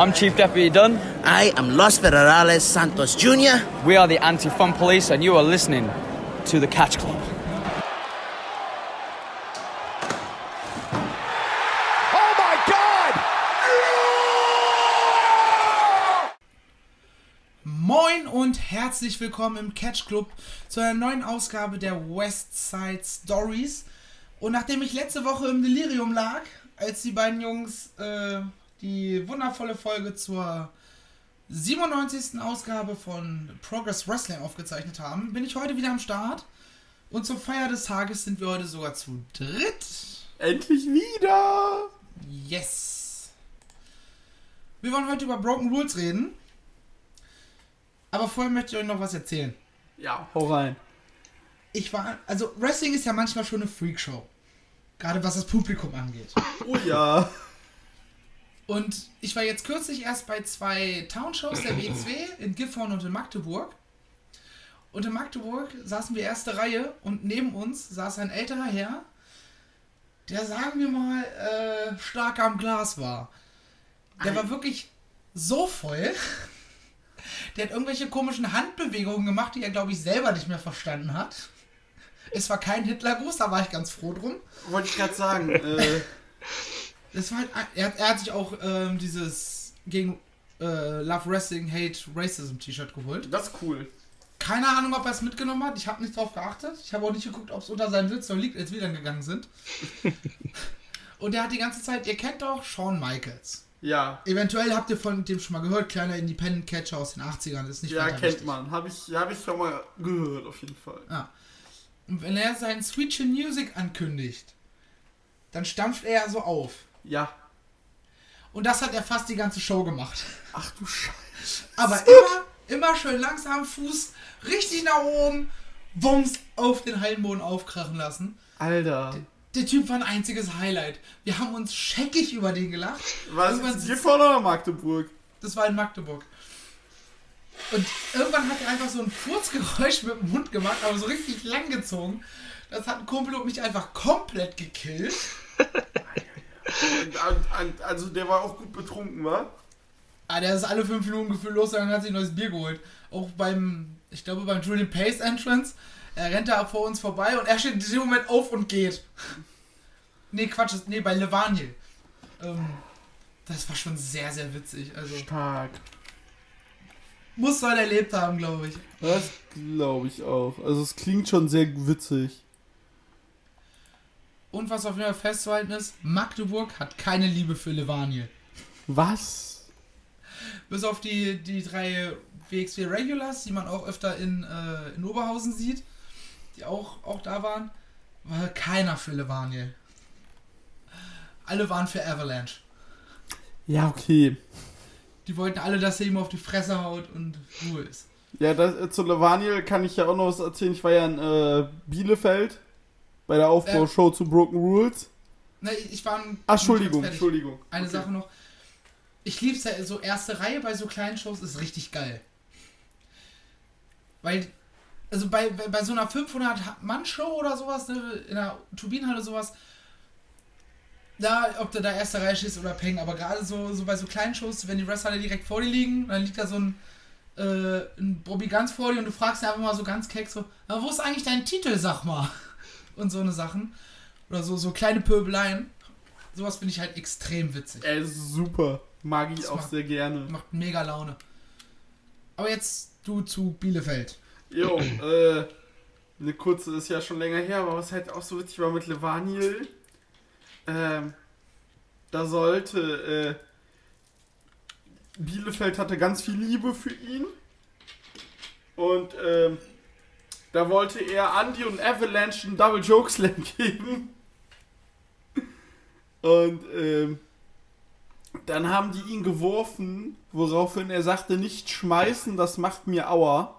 I'm Chief Deputy Dunn. I am Los Federales Santos Jr. We are the Anti Fun Police, and you are listening to the Catch Club. Oh my God! Moin und herzlich willkommen im Catch Club zu einer neuen Ausgabe der West Side Stories. Und nachdem ich letzte Woche im Delirium lag, als die beiden Jungs äh, die wundervolle Folge zur 97. Ausgabe von Progress Wrestling aufgezeichnet haben, bin ich heute wieder am Start. Und zur Feier des Tages sind wir heute sogar zu dritt. Endlich wieder! Yes! Wir wollen heute über Broken Rules reden. Aber vorher möchte ich euch noch was erzählen. Ja, hau rein. Ich war, also Wrestling ist ja manchmal schon eine Freakshow. Gerade was das Publikum angeht. Oh ja. Und ich war jetzt kürzlich erst bei zwei Townshows der WXW in Gifhorn und in Magdeburg. Und in Magdeburg saßen wir erste Reihe und neben uns saß ein älterer Herr, der, sagen wir mal, äh, stark am Glas war. Der war wirklich so voll. Der hat irgendwelche komischen Handbewegungen gemacht, die er, glaube ich, selber nicht mehr verstanden hat. Es war kein Hitlergruß, da war ich ganz froh drum. Wollte ich gerade sagen. Äh, Das war halt, er, hat, er hat sich auch ähm, dieses gegen äh, Love Wrestling Hate Racism T-Shirt geholt. das ist cool. Keine Ahnung, ob er es mitgenommen hat. Ich habe nicht drauf geachtet. Ich habe auch nicht geguckt, ob es unter seinem Sitz oder liegt, als wir dann gegangen sind. Und er hat die ganze Zeit, ihr kennt doch Shawn Michaels. Ja. Eventuell habt ihr von dem schon mal gehört, kleiner Independent Catcher aus den 80ern, das ist nicht Ja, kennt wichtig. man. Habe ich, hab ich schon mal gehört, auf jeden Fall. Ja. Und wenn er seinen Sweet Chin Music ankündigt, dann stampft er ja so auf. Ja. Und das hat er fast die ganze Show gemacht. Ach du Scheiße. Aber immer, immer schön langsam Fuß richtig nach oben, Wumms auf den Hallenboden aufkrachen lassen. Alter. Der Typ war ein einziges Highlight. Wir haben uns scheckig über den gelacht. Was? Irgendwann- Gifhorn oder Magdeburg? Das war in Magdeburg. Und irgendwann hat er einfach so ein Furzgeräusch mit dem Mund gemacht, aber so richtig lang gezogen. Das hat ein Kumpel und mich einfach komplett gekillt. Und, und, und, also der war auch gut betrunken, wa? Ah, der ist alle fünf Minuten gefühlt los und hat sich ein neues Bier geholt. Auch beim, ich glaube beim Julian Pace Entrance. Er rennt da vor uns vorbei und er steht in diesem Moment auf und geht. Nee, Quatsch, nee, bei Levaniel. Ähm, das war schon sehr, sehr witzig. Also, Stark. muss man erlebt haben, glaube ich. Das glaube ich auch. Also es klingt schon sehr witzig. Und was auf jeden Fall festzuhalten ist, Magdeburg hat keine Liebe für Levaniel. Was? Bis auf die, die drei WXW Regulars, die man auch öfter in, äh, in Oberhausen sieht, die auch, auch da waren, war keiner für Levaniel. Alle waren für Avalanche. Ja, okay. Die wollten alle, dass er ihm auf die Fresse haut und Ruhe ist. Ja, das, äh, zu Levaniel kann ich ja auch noch was erzählen. Ich war ja in äh, Bielefeld bei der Aufbaushow zu Broken Rules. Na, ich war ein, Ach, Entschuldigung. Entschuldigung. Eine Okay. Sache noch. Ich lieb's ja, so erste Reihe bei so kleinen Shows ist richtig geil. Weil, also bei, bei bei so einer 500-Mann-Show oder sowas, ne, in einer Turbinenhalle sowas, da, ob du da erste Reihe stehst oder Peng, aber gerade so, so bei so kleinen Shows, wenn die Wrestler direkt vor dir liegen, dann liegt da so ein, äh, ein Bobby ganz vor dir und du fragst ihn einfach mal so ganz keck so, "Na, wo ist eigentlich dein Titel, sag mal? Und so eine Sachen. Oder so, so kleine Pöbeleien. Sowas finde ich halt extrem witzig. Ey, super. Mag ich Das auch macht- sehr gerne. Macht mega Laune. Aber jetzt du zu Bielefeld. Jo, äh, eine kurze ist ja schon länger her, aber was halt auch so witzig war mit Levaniel, ähm, da sollte, äh, Bielefeld hatte ganz viel Liebe für ihn und, ähm, da wollte er Andy und Avalanche einen Double Joke Slam geben und, ähm, dann haben die ihn geworfen, woraufhin er sagte, nicht schmeißen, das macht mir Aua.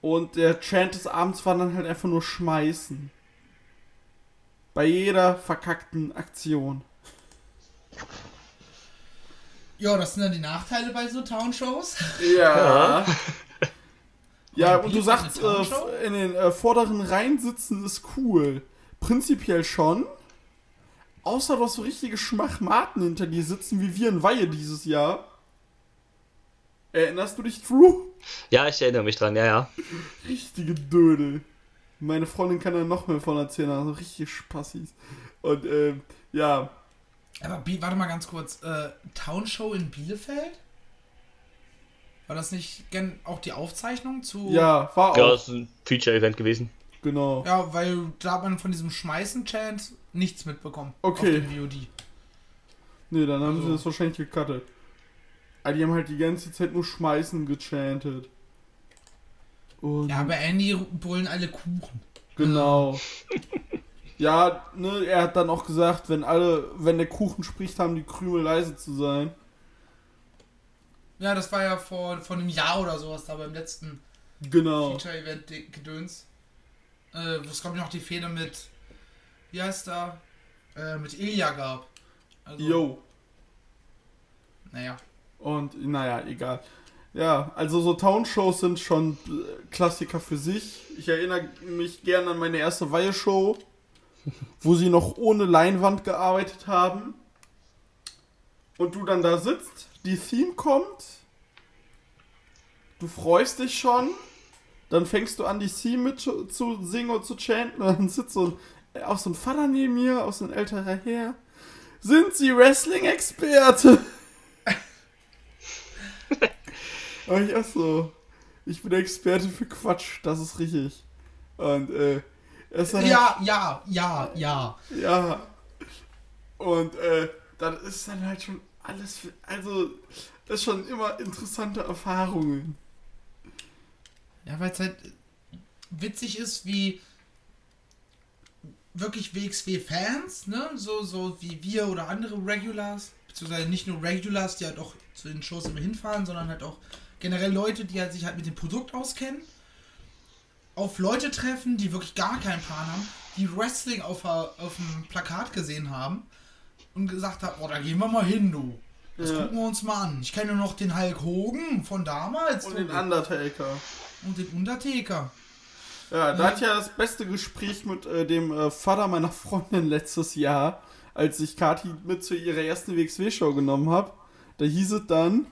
Und der Chant des Abends war dann halt einfach nur schmeißen. Bei jeder verkackten Aktion. Ja, das sind dann die Nachteile bei so Townshows. Ja. Ja, Und du sagst, äh, in den äh, vorderen Reihen sitzen ist cool. Prinzipiell schon. außer du hast so richtige Schmachmaten hinter dir sitzen, wie wir in Weihe dieses Jahr. Erinnerst du dich, Drew? Ja, ich erinnere mich dran, ja, ja. Richtige Dödel. Meine Freundin kann da noch mehr von erzählen, also richtige Spassis. Und, ähm, ja, Aber Bi- warte mal ganz kurz. Äh, Townshow in Bielefeld? War das nicht gern auch die Aufzeichnung zu. ja, war Ja, auch, das ist ein Feature-Event gewesen. genau. Ja, weil da hat man von diesem Schmeißen-Chant nichts mitbekommen. Okay. Auf dem VOD. Nee, dann haben sie Also- das wahrscheinlich gecuttet. Aber die haben halt die ganze Zeit nur Schmeißen gechantet. Und Ja, bei Andy brüllen alle Kuchen. Genau. Ja, ne, er hat dann auch gesagt, wenn alle, wenn der Kuchen spricht, haben die Krümel leise zu sein. Ja, das war ja vor, vor einem Jahr oder sowas da beim letzten Genau. Feature-Event-Gedöns. Äh, wo es, glaube ich, noch die Fehde mit, wie heißt da, äh, mit Ilya gab. Also, Yo. Naja. Und naja, egal. Ja, also so Townshows sind schon äh, Klassiker für sich. Ich erinnere mich gerne an meine erste Weihe-Show, wo sie noch ohne Leinwand gearbeitet haben. Und du dann da sitzt, die Theme kommt, du freust dich schon, dann fängst du an, die Theme mit zu zu singen und zu chanten, und dann sitzt so ein, auch so ein Vater neben mir, auch so ein älterer Herr. Sind Sie Wrestling-Experte? Aber ich auch so. Ich bin Experte für Quatsch, das ist richtig. Und, äh, es Ja, ja, ja, ja. ja. Und, äh, das ist dann halt schon alles, für, also, das ist schon immer interessante Erfahrungen. Ja, weil es halt witzig ist, wie wirklich WXW-Fans, ne, so, so wie wir oder andere Regulars, beziehungsweise nicht nur Regulars, die halt auch zu den Shows immer hinfahren, sondern halt auch generell Leute, die halt sich halt mit dem Produkt auskennen, auf Leute treffen, die wirklich gar keinen Plan haben, die Wrestling auf, auf dem Plakat gesehen haben und gesagt haben, oh, da gehen wir mal hin, du. Das Ja. gucken wir uns mal an. Ich kenne noch den Hulk Hogan von damals. Und den Undertaker. Und den Undertaker. Ja, da Ja. hatte ich ja das beste Gespräch mit äh, dem äh, Vater meiner Freundin letztes Jahr, als ich Kati mit zu ihrer ersten WXW-Show genommen habe. Da hieß es dann,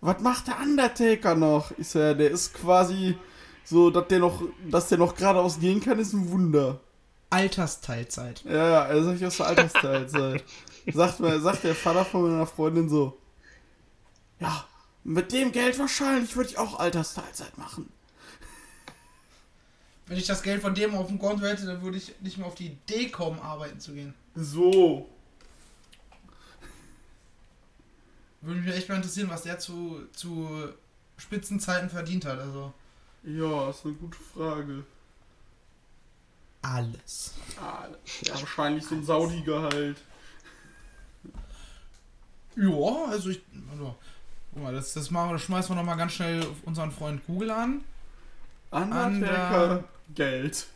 was macht der Undertaker noch? Ich so, ja, der ist quasi so, dass der noch, dass der noch geradeaus gehen kann, ist ein Wunder. Altersteilzeit. Ja, ja, also ich aus der Altersteilzeit. sagt, mir, sagt der Vater von meiner Freundin so, ja, mit dem Geld wahrscheinlich würde ich auch Altersteilzeit machen. Wenn ich das Geld von dem auf dem Konto hätte, dann würde ich nicht mehr auf die Idee kommen, arbeiten zu gehen. So. Würde mich echt mal interessieren, was der zu, zu Spitzenzeiten verdient hat. Also Ja, ist eine gute Frage. Alles. Ja, wahrscheinlich so ein Saudi-Gehalt. Ja, also ich. Also, guck mal, das, das, machen wir, das schmeißen wir nochmal ganz schnell auf unseren Freund Google an. Undertaker, Geld.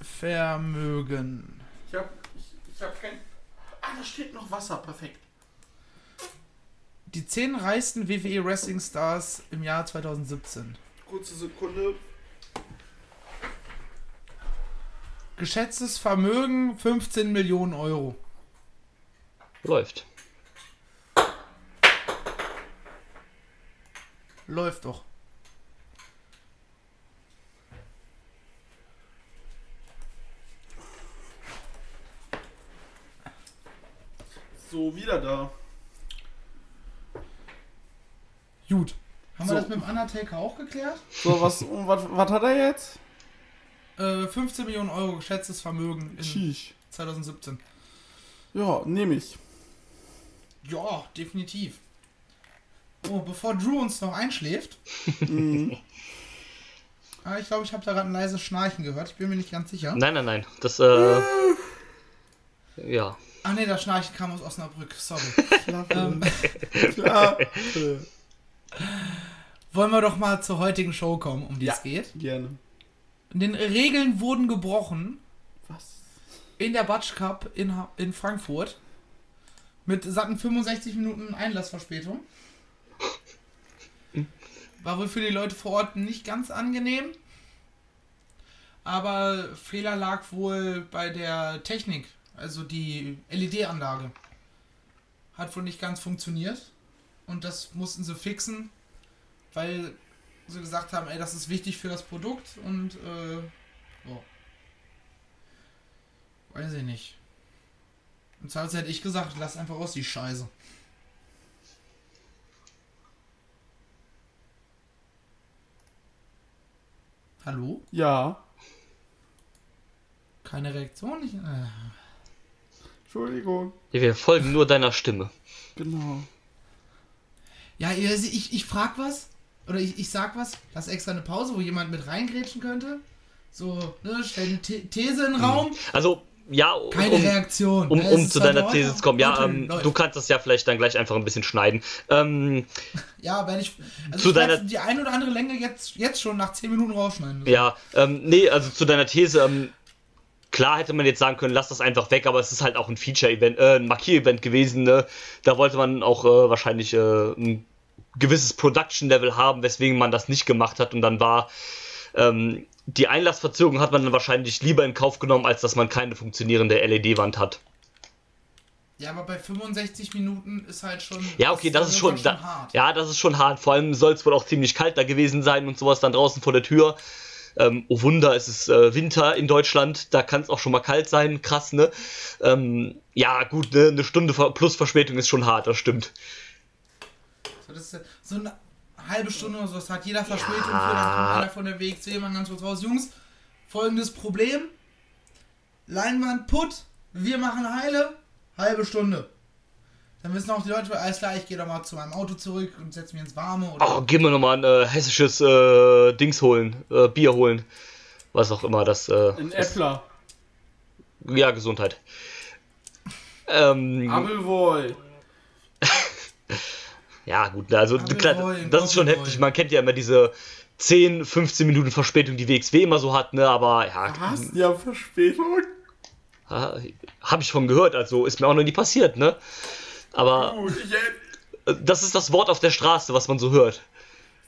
Vermögen. Ich hab, ich, ich hab kein... Ah, da steht noch Wasser, perfekt. Die 10 reichsten WWE Wrestling Stars im Jahr 2017. Kurze Sekunde. Geschätztes Vermögen 15 Millionen Euro. Läuft. Läuft doch. So, wieder da. Gut. Haben So. wir das mit dem Undertaker auch geklärt? So, was, und was, was hat er jetzt? Äh, 15 Millionen Euro geschätztes Vermögen in Sheesh. 2017. Ja, nehme ich. Ja, definitiv. Oh, bevor Drew uns noch einschläft. Mhm. Ah, ich glaube, ich habe da gerade ein leises Schnarchen gehört. Ich bin mir nicht ganz sicher. Nein, nein, nein. Das, äh. Ja. Ach nee, das Schnarchen kam aus Osnabrück. Sorry. Klar. ähm. Äh, wollen wir doch mal zur heutigen Show kommen, um die Ja. es geht. Gerne. Den Regeln wurden gebrochen Was? in der Batsch Cup in, in Frankfurt. Mit satten 65 Minuten Einlassverspätung. War wohl für die Leute vor Ort nicht ganz angenehm. Aber Fehler lag wohl bei der Technik. also die LED-Anlage, hat wohl nicht ganz funktioniert. Und das mussten sie fixen, weil sie gesagt haben, ey, das ist wichtig für das Produkt und äh, oh. Weiß ich nicht. Und zwar hätte ich gesagt, lass einfach aus die Scheiße. Hallo? Ja. Keine Reaktion? Ich, äh. Entschuldigung. Wir folgen nur deiner Stimme. Genau. Ja, ihr- ich, ich frag was. Oder ich, ich sag was. Lass extra eine Pause, wo jemand mit reingrätschen könnte. So, ne, stell eine The These in den Raum. Also, ja, Keine um, Reaktion. um, um zu deiner These zu kommen. Ja, ähm, du kannst das ja vielleicht dann gleich einfach ein bisschen schneiden. Ähm, Ja, wenn ich. Also Zu ich deiner- die ein oder andere Länge jetzt, jetzt schon nach 10 Minuten rausschneiden. müssen. ja, ähm, nee, also zu deiner These, ähm, klar hätte man jetzt sagen können, lass das einfach weg, aber es ist halt auch ein Feature-Event, äh, ein Markier-Event gewesen, ne? Da wollte man auch äh, wahrscheinlich äh, ein gewisses Production-Level haben, weswegen man das nicht gemacht hat und dann war ähm, die Einlassverzögerung hat man dann wahrscheinlich lieber in Kauf genommen, als dass man keine funktionierende LED-Wand hat. Ja, aber bei 65 Minuten ist halt schon. Ja, okay, das ist schon, Fall da, hart. ja, das ist schon hart. Vor allem soll es wohl auch ziemlich kalt da gewesen sein und sowas dann draußen vor der Tür. Ähm, oh Wunder, es ist äh, Winter in Deutschland, da kann es auch schon mal kalt sein, krass, ne? Ähm, ja, gut, ne, eine Stunde plus Verspätung ist schon hart, das stimmt. So, das ist ja- so eine halbe Stunde oder so, das hat jeder Verspätung für, dann Ja. kommt einer von der WXW mal ganz kurz raus. Jungs, folgendes Problem. Leinwand put, wir machen heile, halbe Stunde. Dann wissen auch die Leute, alles klar, ich gehe doch mal zu meinem Auto zurück und setze mich ins Warme. Oder Oh, gehen wir nochmal ein äh, hessisches äh, Dings holen, äh, Bier holen. Was auch immer das. Äh, Ein Äppler. ja, Gesundheit. Ähm, Abelwohl. Ja, gut, also klar, das ist schon heftig. Man kennt ja immer diese 10, 15 Minuten Verspätung, die WXW immer so hat, ne? Aber ja, Hast ja Verspätung? habe ich von gehört, also ist mir auch noch nie passiert, ne? Aber das ist das Wort auf der Straße, was man so hört.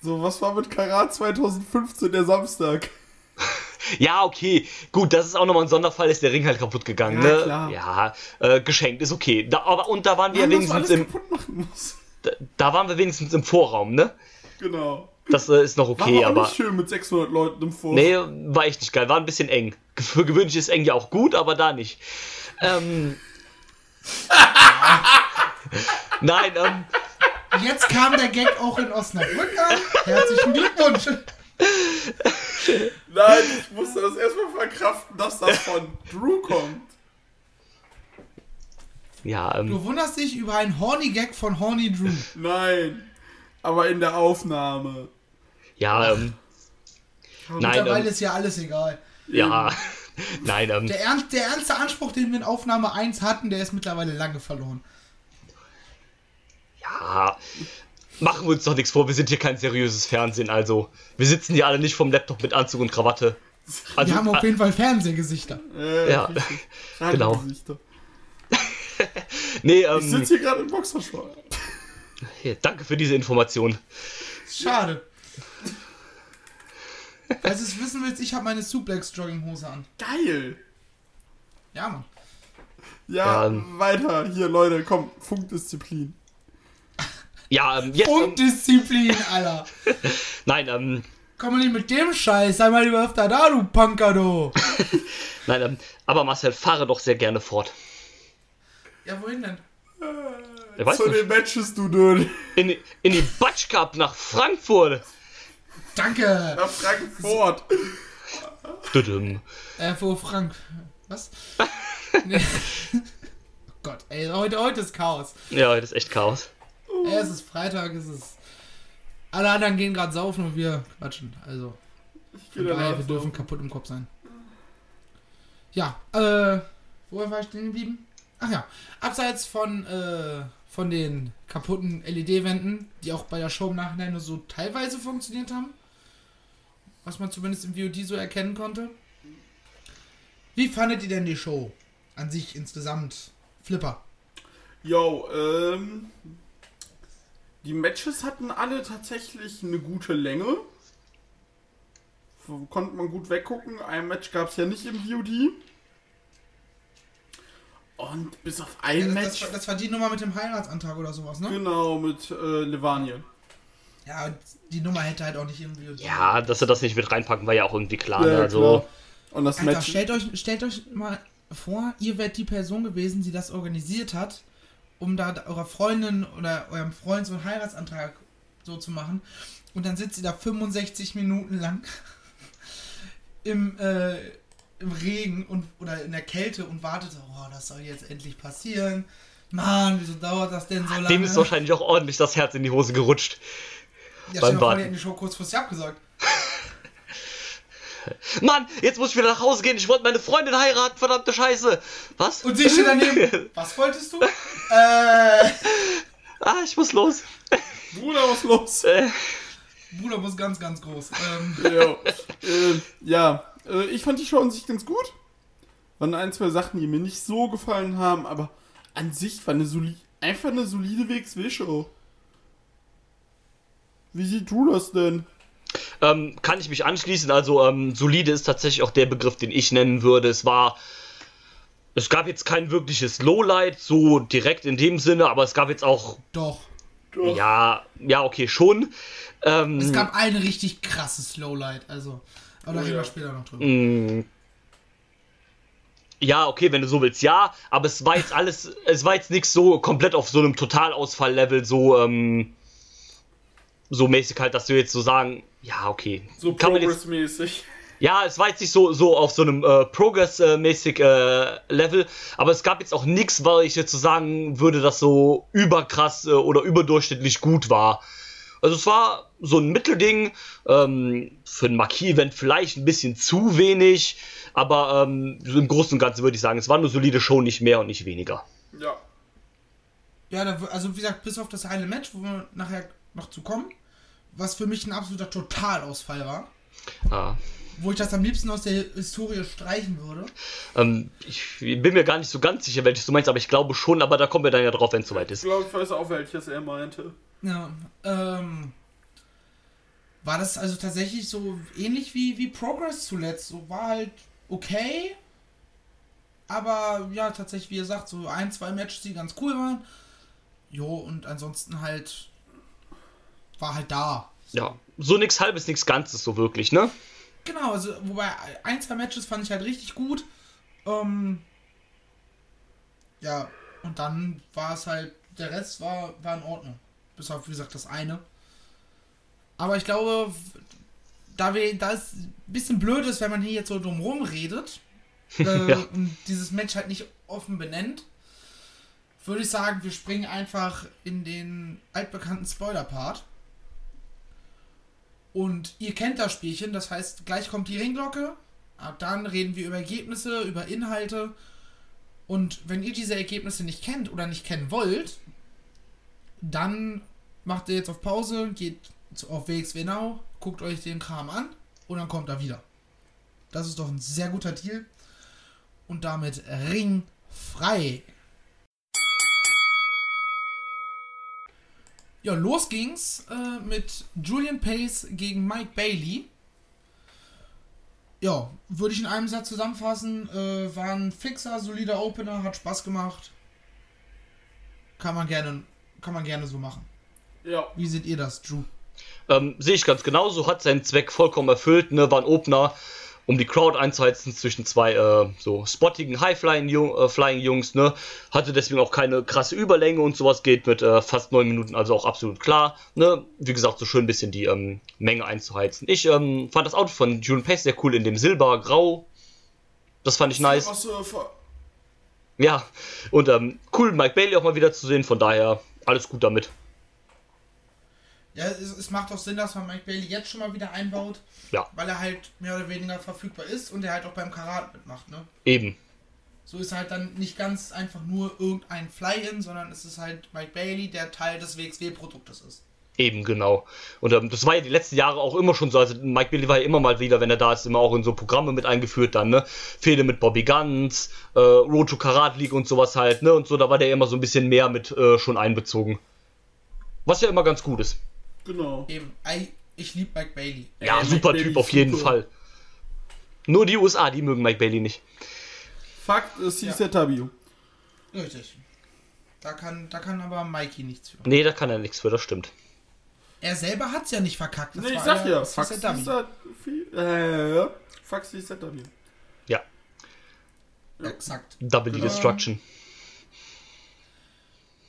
So, was war mit Karat 2015 der Samstag? Ja, okay, gut, das ist auch nochmal ein Sonderfall, ist der Ring halt kaputt gegangen, Ja, ne? klar. Ja, äh, geschenkt, ist okay. Da, aber, und da waren wir man wenigstens alles im, kaputt machen muss. Da, da waren wir wenigstens im Vorraum, ne? Genau. Das äh, ist noch War okay, auch aber. nicht schön mit 600 Leuten im Vor. Nee, war echt nicht geil. War ein bisschen eng. Für gewöhnlich ist eng ja auch gut, aber da nicht. Ähm. Nein, ähm. Jetzt kam der Gag auch in Osnabrück an. Herzlichen Glückwunsch. Nein, ich musste das erstmal verkraften, dass das von Drew kommt. Ja, ähm. Du wunderst dich über einen Horny Gag von Horny Drew. Nein. Aber in der Aufnahme. Ja, ähm. Nein, Mittlerweile ähm, ist ja alles egal. ja. Nein, ähm. Der, ernst, der ernste Anspruch, den wir in Aufnahme 1 hatten, der ist mittlerweile lange verloren. Ja. Machen wir uns doch nichts vor, wir sind hier kein seriöses Fernsehen, also. Wir sitzen hier alle nicht vom Laptop mit Anzug und Krawatte. Also, Wir haben auf äh, jeden Fall Fernsehgesichter. Äh, Ja. Genau. Nee, Ich ähm. sitze hier gerade in Boxershort. hier, danke für diese Information. Schade. Falls du es wissen willst, ich habe meine Suplex-Jogginghose an. Geil. Ja, Mann. Ja, Ja, ähm. weiter. Hier, Leute, komm, Funkdisziplin. Ja, ähm, jetzt. Ähm, Punktdisziplin, Alter. nein, ähm. Komm mal nicht mit dem Scheiß. Sei mal lieber öfter da, du Punker, du. Nein, ähm. Aber Marcel, fahre doch sehr gerne fort. Ja, wohin denn? Wer weiß Zu nicht. den Matches, du Dödel. In, in die Batsch Cup nach Frankfurt. Danke. Nach Frankfurt. Düdüm. Äh, wo Frank. Was? Nee. oh Gott, ey, heute, heute ist Chaos. Ja, das ist echt Chaos. Ey, es ist Freitag, es ist. Alle anderen gehen gerade saufen und wir quatschen. Also, von daher, wir dürfen kaputt im Kopf sein. Ja, äh, woher war ich stehen geblieben? Ach ja, abseits von, äh, von den kaputten LED-Wänden, die auch bei der Show im Nachhinein nur so teilweise funktioniert haben, was man zumindest im VOD so erkennen konnte. Wie fandet ihr denn die Show an sich insgesamt? Flipper. Yo, ähm. Die Matches hatten alle tatsächlich eine gute Länge. Konnte man gut weggucken. Ein Match gab es ja nicht im VOD. Und bis auf Ja, ein das, Match. das, war, das war die Nummer mit dem Heiratsantrag oder sowas, ne? Genau, mit äh, Levaniel. Ja, die Nummer hätte halt auch nicht irgendwie. Ja, dass sie das nicht mit reinpacken, war ja auch irgendwie klar. Ja, ne? Also, klar. Und das Alter, Match. stellt euch, stellt euch mal vor, ihr wärt die Person gewesen, die das organisiert hat, um da eurer Freundin oder eurem Freund so einen Heiratsantrag so zu machen. Und dann sitzt ihr da 65 Minuten lang im, äh, im Regen und, oder in der Kälte und wartet so, oh, das soll jetzt endlich passieren. Mann, wieso dauert das denn so lange? dem ist wahrscheinlich auch ordentlich das Herz in die Hose gerutscht. ja, beim Warten. hätten die Show kurzfristig abgesagt. Mann, jetzt muss ich wieder nach Hause gehen. Ich wollte meine Freundin heiraten, verdammte Scheiße. Was? Und sie steht daneben. Was wolltest du? äh, ah, ich muss los. Bruder, was los? Äh, Bruder muss ganz, ganz groß. Ähm, ja, äh, ja äh, ich fand die Show an sich ganz gut. Waren ein, zwei Sachen, die mir nicht so gefallen haben, aber an sich war eine soli einfach eine solide WXW-Show. Wie siehst du das denn? ähm, kann ich mich anschließen. Also, ähm, solide ist tatsächlich auch der Begriff, den ich nennen würde. Es war. Es gab jetzt kein wirkliches Lowlight, so direkt in dem Sinne, aber es gab jetzt auch. doch. Ja, ja, okay, schon. Ähm, Es gab ein richtig krasses Lowlight, also. Aber da reden wir später noch drüber. Mm. Ja, okay, wenn du so willst, ja, aber es war jetzt alles, es war jetzt nichts so komplett auf so einem Totalausfall-Level, so, ähm, so mäßig halt, dass du jetzt so sagen, ja, okay. So progressmäßig. ja, es war jetzt nicht so, so auf so einem äh, Progress-mäßig äh, Level, aber es gab jetzt auch nichts, weil ich jetzt so sagen würde, dass so überkrass äh, oder überdurchschnittlich gut war. Also es war so ein Mittelding, ähm, für ein Marquis-Event vielleicht ein bisschen zu wenig, aber ähm, im Großen und Ganzen würde ich sagen, es war eine solide Show, nicht mehr und nicht weniger. Ja. Ja, da, also wie gesagt, bis auf das eine Match, wo wir nachher noch zu kommen, was für mich ein absoluter Totalausfall war, Ah. wo ich das am liebsten aus der Historie streichen würde. Ähm, ich bin mir gar nicht so ganz sicher, welches du meinst, aber ich glaube schon, aber da kommen wir dann ja drauf, wenn es soweit Ich ist. glaube, ich weiß auch, welches er meinte. Ja, ähm. War das also tatsächlich so ähnlich wie, wie Progress zuletzt? So war halt okay. Aber ja, tatsächlich, wie ihr sagt, so ein, zwei Matches, die ganz cool waren. Jo, und ansonsten halt. War halt da. Ja, so nix halbes, nix Ganzes, so wirklich, ne? Genau, also wobei ein, zwei Matches fand ich halt richtig gut. Ähm, ja, und dann war es halt, der Rest war, war in Ordnung. Bis auf, wie gesagt, das eine. Aber ich glaube, da, wir, da es ein bisschen blöd ist, wenn man hier jetzt so drumrum redet äh, Ja. und dieses Match halt nicht offen benennt, würde ich sagen, wir springen einfach in den altbekannten Spoiler-Part. Und ihr kennt das Spielchen, das heißt, gleich kommt die Ringglocke. Ab dann reden wir über Ergebnisse, über Inhalte. Und wenn ihr diese Ergebnisse nicht kennt oder nicht kennen wollt, dann macht ihr jetzt auf Pause, geht auf WXW Now, guckt euch den Kram an und dann kommt er wieder. Das ist doch ein sehr guter Deal. Und damit ringfrei. Ja, los ging's äh, mit Julian Pace gegen Mike Bailey. Ja, würde ich in einem Satz zusammenfassen. Äh, war ein fixer, solider Opener, hat Spaß gemacht. Kann man gerne, kann man gerne so machen. Ja. Wie seht ihr das, Drew? Ähm, Sehe ich ganz genauso, hat seinen Zweck vollkommen erfüllt, ne, war ein Opener, um die Crowd einzuheizen zwischen zwei äh, so spottigen High-Flying-Jungs, äh, Flying Jungs, ne, hatte deswegen auch keine krasse Überlänge und sowas, geht mit äh, fast neun Minuten, also auch absolut klar, ne, wie gesagt, so schön ein bisschen die ähm, Menge einzuheizen. Ich ähm, fand das Outfit von Julian Pace sehr cool in dem Silber-Grau, das fand ich nice. Ja, und ähm, cool, Mike Bailey auch mal wieder zu sehen, von daher alles gut damit. Ja, es, es macht auch Sinn, dass man Mike Bailey jetzt schon mal wieder einbaut, Ja, weil er halt mehr oder weniger verfügbar ist und er halt auch beim Karat mitmacht, ne? eben. So ist halt dann nicht ganz einfach nur irgendein Fly-In, sondern es ist halt Mike Bailey, der Teil des WXW-Produktes ist. Eben, genau. Und ähm, das war ja die letzten Jahre auch immer schon so. Also Mike Bailey war ja immer mal wieder, wenn er da ist, immer auch in so Programme mit eingeführt dann, ne? Fehde mit Bobby Guns, äh, Road to Karat League und sowas halt, ne? Und so, da war der immer so ein bisschen mehr mit äh, schon einbezogen. Was ja immer ganz gut ist. Genau. Eben, I, ich liebe Mike Bailey. Ja, Mike super Bailey Typ ist auf jeden super. Fall. Nur die USA, die mögen Mike Bailey nicht. Fakt ist CZW. Richtig. Da kann, da kann aber Mikey nichts für. Nee, da kann er nichts für, das stimmt. Er selber hat's ja nicht verkackt. Das Nee, ich war sag ja, das Fax ist der Dummy. ist da viel. Äh, Fax ist da W. Ja, Exakt. Double Genau. Destruction.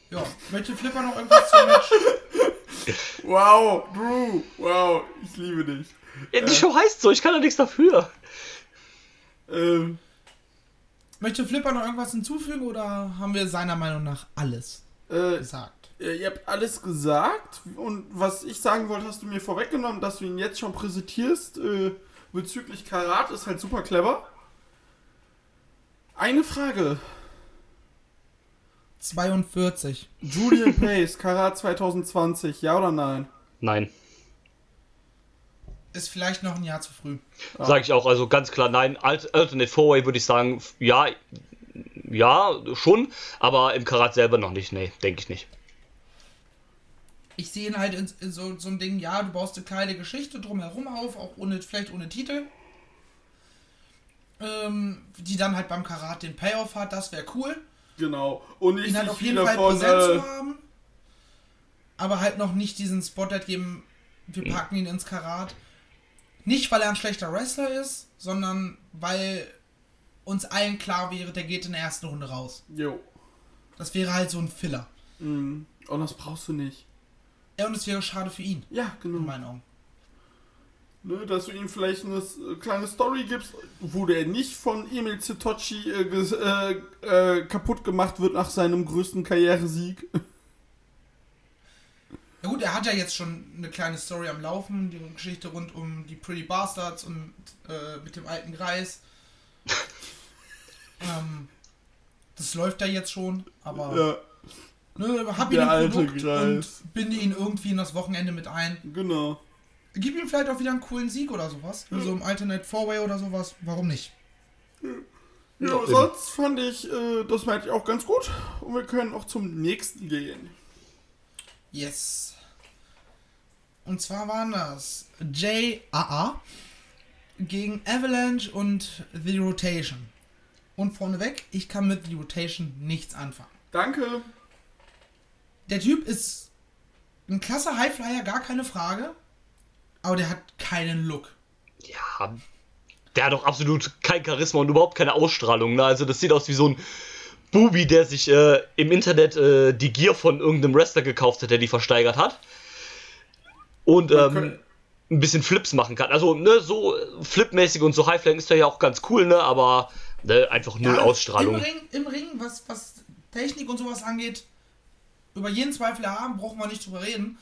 Ja, möchte Flipper noch irgendwas zum Match? Wow, Drew, wow, ich liebe dich. Ja, die Show heißt so, ich kann da nichts dafür. Ähm, Möchte Flipper noch irgendwas hinzufügen oder haben wir seiner Meinung nach alles äh, gesagt? Äh, Ihr habt alles gesagt und was ich sagen wollte, hast du mir vorweggenommen, dass du ihn jetzt schon präsentierst äh, bezüglich Karat, ist halt super clever. Eine Frage. 42. Julian Pace, Karat 2020, ja oder nein? Nein, Ist vielleicht noch ein Jahr zu früh. sage ich auch. Also ganz klar, nein. Alt Alternate Four-Way würde ich sagen, ja, ja, schon. Aber im Karat selber noch nicht. Nee, denke ich nicht. Ich sehe ihn halt in, in so, so ein Ding, ja, du baust eine kleine Geschichte drumherum auf, auch ohne, vielleicht ohne Titel. Ähm, die dann halt beim Karat den Payoff hat, das wäre cool. Genau. Und ich ihn halt auf jeden Fall von. präsent Äh, zu haben. Aber halt noch nicht diesen Spotlight geben, wir packen ihn ins Karat. Nicht, weil er ein schlechter Wrestler ist, sondern weil uns allen klar wäre, der geht in der ersten Runde raus. jo. Das wäre halt so ein Filler. Mm. Und das brauchst du nicht. Ja, und es wäre schade für ihn, Ja, in genau. meinen Augen. Ne, dass du ihm vielleicht eine kleine Story gibst, wo der nicht von Emil Zitochi äh, äh, äh, kaputt gemacht wird nach seinem größten Karrieresieg. Ja gut, er hat ja jetzt schon eine kleine Story am Laufen, die Geschichte rund um die Pretty Bastards und äh, mit dem alten Greis. ähm, das läuft ja jetzt schon, aber Ja, ne, hab der ihn im alte Produkt und binde ihn irgendwie in das Wochenende mit ein. genau. Gib ihm vielleicht auch wieder einen coolen Sieg oder sowas. In so einem Alternate Four-Way oder sowas. Warum nicht? Ja, sonst fand ich äh, das Match auch ganz gut. Und wir können auch zum nächsten gehen. Yes. Und zwar waren das JAA gegen Avalanche und The Rotation. Und vorneweg, ich kann mit The Rotation nichts anfangen. Danke. Der Typ ist ein klasse Highflyer, gar keine Frage. Aber der hat keinen Look. Ja, der hat doch absolut kein Charisma und überhaupt keine Ausstrahlung. Ne? Also das sieht aus wie so ein Bubi, der sich äh, im Internet äh, die Gear von irgendeinem Wrestler gekauft hat, der die versteigert hat. Und ähm, ein bisschen Flips machen kann. Also, ne, so flipmäßig und so Highflying ist ja auch ganz cool, ne? Aber ne, einfach null Ja, Ausstrahlung. Im Ring, im Ring was, was Technik und sowas angeht, über jeden Zweifel erhaben, brauchen wir nicht drüber reden.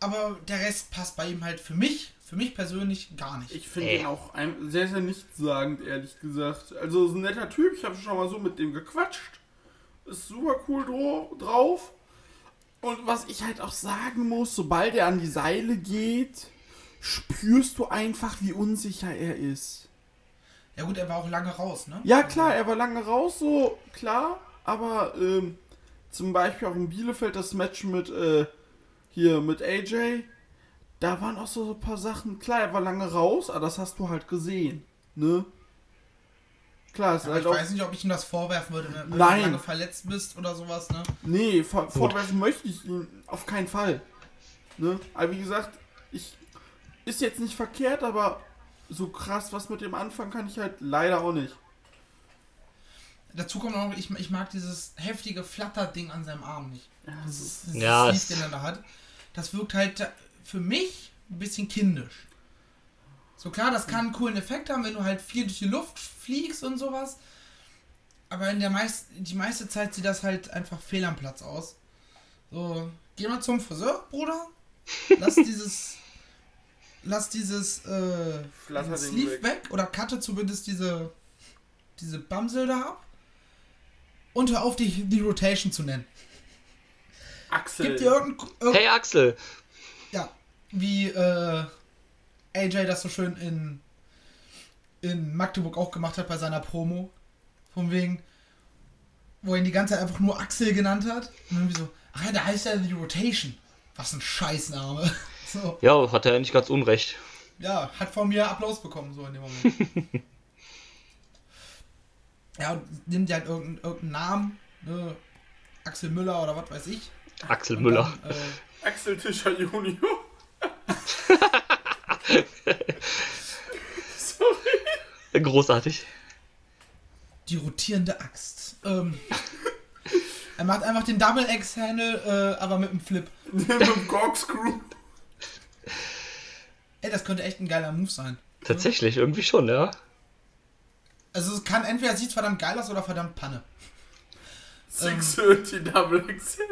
Aber der Rest passt bei ihm halt für mich, für mich persönlich gar nicht. Ich finde Äh. ihn auch ein, sehr, sehr nichtssagend, ehrlich gesagt. Also, ist ein netter Typ. Ich habe schon mal so mit dem gequatscht. Ist super cool drauf. Und was ich halt auch sagen muss, sobald er an die Seile geht, spürst du einfach, wie unsicher er ist. Ja gut, er war auch lange raus, ne? Ja, klar, er war lange raus, so, klar. Aber ähm, zum Beispiel auch in Bielefeld das Match mit, äh, hier, mit AJ. Da waren auch so ein paar Sachen. Klar, er war lange raus, aber das hast du halt gesehen. Ne? Klar, ist halt ich auch. weiß nicht, ob ich ihm das vorwerfen würde, wenn Nein. du lange verletzt bist oder sowas, ne? Nee, vor, vorwerfen möchte ich ihn auf keinen Fall. Ne? Aber wie gesagt, ich. Ist jetzt nicht verkehrt, aber so krass was mit dem anfangen kann ich halt leider auch nicht. Dazu kommt auch, ich, ich mag dieses heftige Flatterding an seinem Arm nicht. Das ist dieses Ja, Sleeve, es- den er da hat. Das wirkt halt für mich ein bisschen kindisch. So klar, das kann einen coolen Effekt haben, wenn du halt viel durch die Luft fliegst und sowas. Aber in der meist, die meiste Zeit sieht das halt einfach fehl am Platz aus. So, geh mal zum Friseur, Bruder. Lass dieses. Lass dieses äh, Flatterding Sleeve weg. weg. oder cutte zumindest diese diese Bamsel da ab. Und hör auf, die, die Rotation zu nennen. Axel. Gibt dir irgendein, irgendein Hey Axel, ja, wie äh, AJ das so schön in, in Magdeburg auch gemacht hat bei seiner Promo. Von wegen, wo er ihn die ganze Zeit einfach nur Axel genannt hat. Und irgendwie so, ach ja, der heißt ja The Rotation. Was ein Scheißname. So, ja, hat er nicht ganz unrecht. ja, hat von mir Applaus bekommen, so in dem Moment. ja, und nimmt halt irgendeinen, irgendeinen Namen, ne, Axel Müller oder was weiß ich. Axel Und Müller. Dann, äh, Axel Tischer Junior. Sorry. Großartig. die rotierende Axt. Ähm, er macht einfach den Double X-Handle, äh, aber mit einem Flip. mit dem Corkscrew. Ey, das könnte echt ein geiler Move sein. Tatsächlich, irgendwie schon, ja. Also es kann entweder sieht verdammt geil aus oder verdammt Panne. Ähm. 630 Double XL.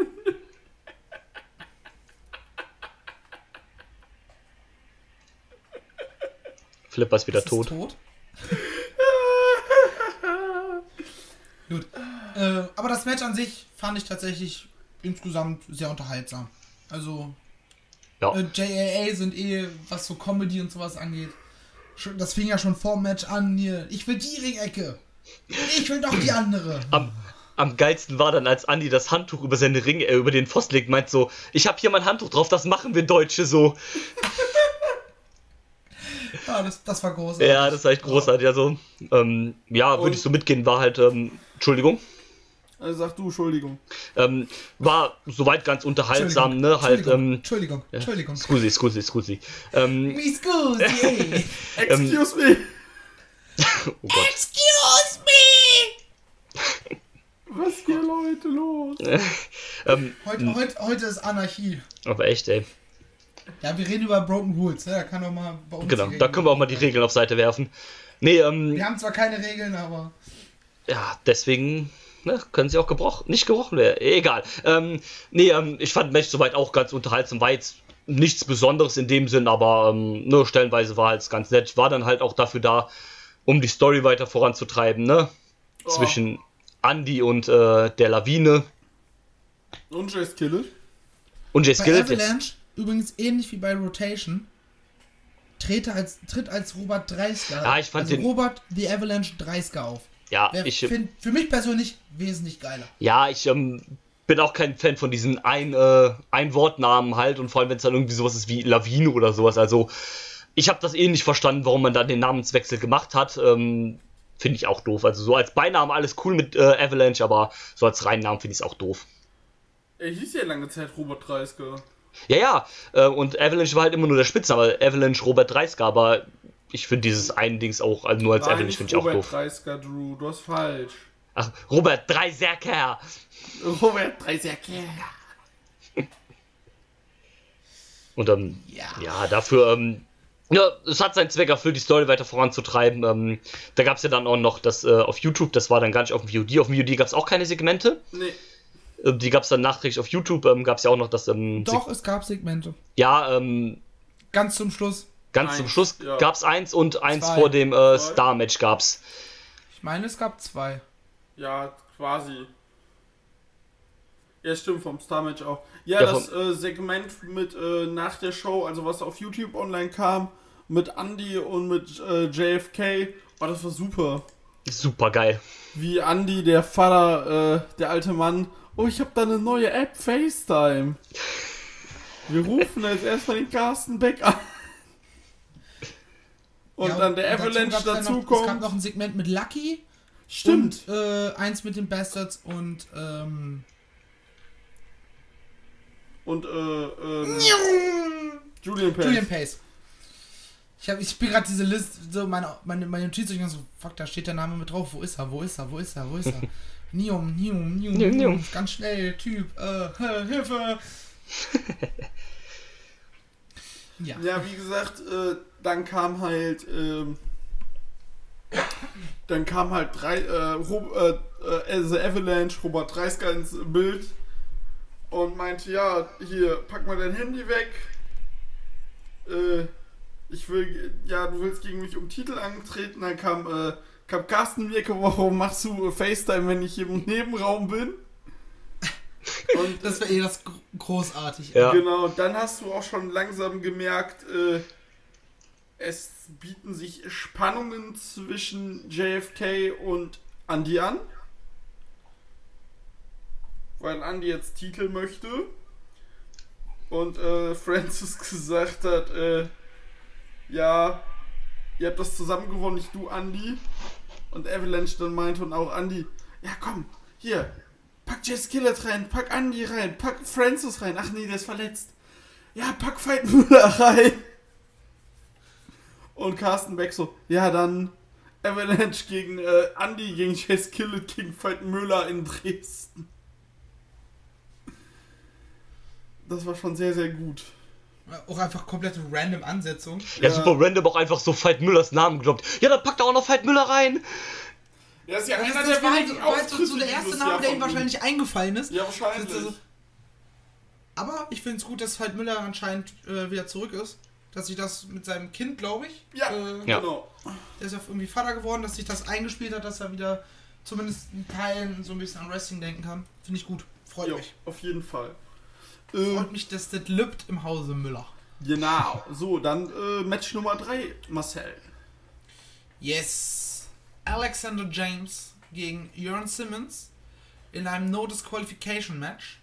Flipper ist wieder Ist tot. tot? Gut. Äh, aber das Match an sich fand ich tatsächlich insgesamt sehr unterhaltsam. Also Ja. äh, JAA sind eh, was so Comedy und sowas angeht. Das fing ja schon vor dem Match an hier. Ich will die Ringecke. Ich will doch die andere. Am, am geilsten war dann, als Andi das Handtuch über seine Ring, äh, über den Pfosten legt, meint so, ich hab hier mein Handtuch drauf, das machen wir Deutsche so. Ja, das, das war großartig. Ja, das war echt großartig. Also, ähm, ja, würde ich so mitgehen, war halt, ähm, Entschuldigung, Also sag du, Entschuldigung. ähm, war soweit ganz unterhaltsam, ne, halt, Entschuldigung, ähm, Entschuldigung, Entschuldigung. scusi, scusi, scusi. Ähm, Me scusi. Excuse me. oh Gott. Excuse me. Was ist hier Leute los? Ähm, Heute, heute, heute ist Anarchie. aber echt, ey. Ja, wir reden über Broken Rules. Ne? Da kann doch mal bei uns Genau, da können wir auch mal die Regeln auf Seite werfen. Nee, ähm, Wir haben zwar keine Regeln, aber ja, deswegen ne, können sie auch gebrochen, nicht gebrochen werden. Egal. Ähm, nee, ähm, ich fand Match soweit auch ganz unterhaltsam. War jetzt nichts Besonderes in dem Sinn, aber ähm, nur stellenweise war es ganz nett. War dann halt auch dafür da, um die Story weiter voranzutreiben, ne? Zwischen Andy und äh, der Lawine Und Jay Skillet? und Jay bei Skillet. Avalanche, übrigens ähnlich wie bei Rotation, tritt als, tritt als Robert Dreisker. Ja, ich fand also den- Robert The Avalanche Dreisker auf. Ja, Wer ich, find, für mich persönlich wesentlich geiler. ja, ich ähm, bin auch kein Fan von diesen ein, äh, Ein-Wort-Namen halt und vor allem, wenn es dann irgendwie sowas ist wie Lawine oder sowas. Also, ich habe das eh nicht verstanden, warum man dann den Namenswechsel gemacht hat. Ähm, finde ich auch doof. Also, so als Beinamen alles cool mit äh, Avalanche, aber so als reinen Namen finde ich es auch doof. Er hieß ja lange Zeit Robert Dreisker. Ja, ja, äh, und Avalanche war halt immer nur der Spitzname. Avalanche Robert Dreisker, aber ich finde dieses einen Dings auch, also nur als Nein, nicht finde ich auch Robert doof. Dreisker, Drew. Du hast falsch. Ach, Robert Dreiserker. Robert Dreiser. Und ähm, Ja. ja, dafür, ähm, ja, es hat seinen Zweck erfüllt, die Story weiter voranzutreiben. Ähm, da gab es ja dann auch noch das äh, auf YouTube, das war dann gar nicht auf dem VOD. Auf dem VOD gab es auch keine Segmente. Nee. Äh, die gab es dann nachträglich auf YouTube, ähm, gab es ja auch noch das. Ähm, Doch, Seg- es gab Segmente. ja, ähm, Ganz zum Schluss. Ganz Eins, zum Schluss ja. gab es eins und eins Zwei. vor dem äh, Star-Match gab's. Ich meine, es gab zwei. Ja, quasi. Ja, stimmt, vom Star-Match auch. Ja, Ja, das äh, Segment mit äh, nach der Show, also was auf YouTube online kam, mit Andy und mit äh, JFK, oh, das war super. Super geil. Wie Andy, der Vater, äh, der alte Mann. Oh, ich habe da eine neue App, FaceTime. Wir rufen jetzt erstmal den Carsten Beck an. Und Ja, dann der dazu Avalanche dann dazu noch, Es gab kommt. noch ein Segment mit Lucky. Stimmt. Und äh, eins mit den Bastards und ähm, Und, äh, ähm, Julian Page. Julian Pace. Ich, hab, ich spiele gerade diese Liste, so meine, meine, meine Notizen, ich so, fuck, da steht der Name mit drauf. Wo ist er? Wo ist er? Wo ist er? Wo ist er? Nium, Nium, Nium, Nium, Nium. Nium. Ganz schnell, Typ. Äh, Hilfe. ja. Ja, wie gesagt, äh, dann kam halt, ähm, dann kam halt drei, äh, Rob, äh, äh, The Avalanche, Robert Dreisker ins Bild und meinte, ja, hier, pack mal dein Handy weg. Äh, ich will, ja, du willst gegen mich um Titel antreten. Dann kam, äh, kam Carsten Mirke, warum machst du FaceTime, wenn ich hier im Nebenraum bin? Und Das wäre eh das gro- großartig. Ja. Genau, dann hast du auch schon langsam gemerkt, äh, es bieten sich Spannungen zwischen JFK und Andy an. Weil Andy jetzt Titel möchte. Und äh, Francis gesagt hat, äh, ja, ihr habt das zusammen gewonnen, nicht du, Andy. Und Avalanche dann meinte und auch Andy, ja komm, hier, pack Jess Killett rein, pack Andy rein, pack Francis rein. Ach nee, der ist verletzt. Ja, pack Veit Müller rein. Und Carsten Beck so, ja, dann Avalanche gegen äh, Andy gegen Jess Killett gegen Veit Müller in Dresden. Das war schon sehr, sehr gut. Auch einfach komplette random Ansetzung. Ja, Ja. super random auch einfach so Veit Müllers Namen gedroppt. Ja, dann packt er auch noch Veit Müller rein. Der ist ja Das, einer der wenigen halt Auftritte so der erste Name, der ihm wahrscheinlich eingefallen ist. Ja, wahrscheinlich. Aber ich finde es gut, dass Veit Müller anscheinend äh, wieder zurück ist. Dass sich das mit seinem Kind, glaube ich, Ja, äh, Ja. genau. der ist ja irgendwie Vater geworden, dass sich das eingespielt hat, dass er wieder zumindest in Teilen so ein bisschen an Wrestling denken kann. Finde ich gut. Freut mich. auf jeden Fall. Äh, Freut mich, dass das lübt im Hause Müller. genau. So, dann äh, Match Nummer 3, Marcel. Yes. Alexander James gegen Jörn Simmons in einem No Disqualification Match.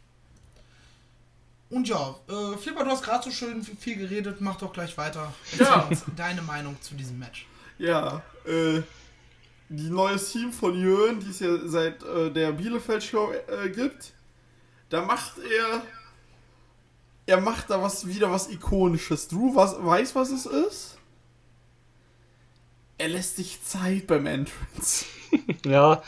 Und ja, äh, Flipper, du hast gerade so schön viel geredet, mach doch gleich weiter. Erzähl Ja. uns deine Meinung zu diesem Match. Ja, äh, die neue Team von Jörn, die es ja seit äh, der Bielefeld-Show äh, gibt, da macht er. Er macht da was wieder was Ikonisches. Drew was, weiß, was es ist? Er lässt sich Zeit beim Entrance. Ja,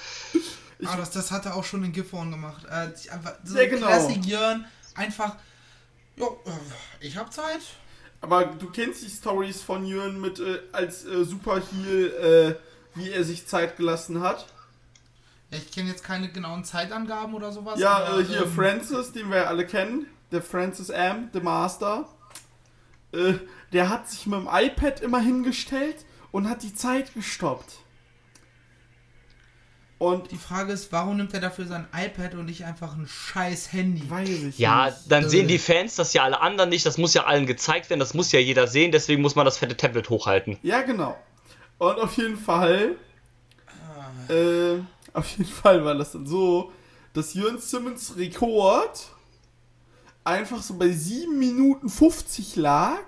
ah, das, das hat er auch schon in Gifhorn gemacht. Äh, einfach so Ja, genau. Classic Jörn, einfach, ja, äh, ich hab Zeit. Aber du kennst die Stories von Jörn mit äh, als äh, Superheel, äh, wie er sich Zeit gelassen hat. Ja, ich kenne jetzt keine genauen Zeitangaben oder sowas. Ja, aber, äh, hier ähm, Francis, den wir ja alle kennen, der Francis M., der Master, äh, der hat sich mit dem iPad immer hingestellt und hat die Zeit gestoppt. Und Die Frage ist, warum nimmt er dafür sein iPad und nicht einfach ein scheiß Handy? weiß ich ja, nicht. dann sehen die Fans das ja alle anderen nicht. Das muss ja allen gezeigt werden. Das muss ja jeder sehen. Deswegen muss man das fette Tablet hochhalten. Ja, genau. Und auf jeden Fall, äh, auf jeden Fall war das dann so, dass Jörn Simmons Rekord einfach so bei 7 Minuten 50 lag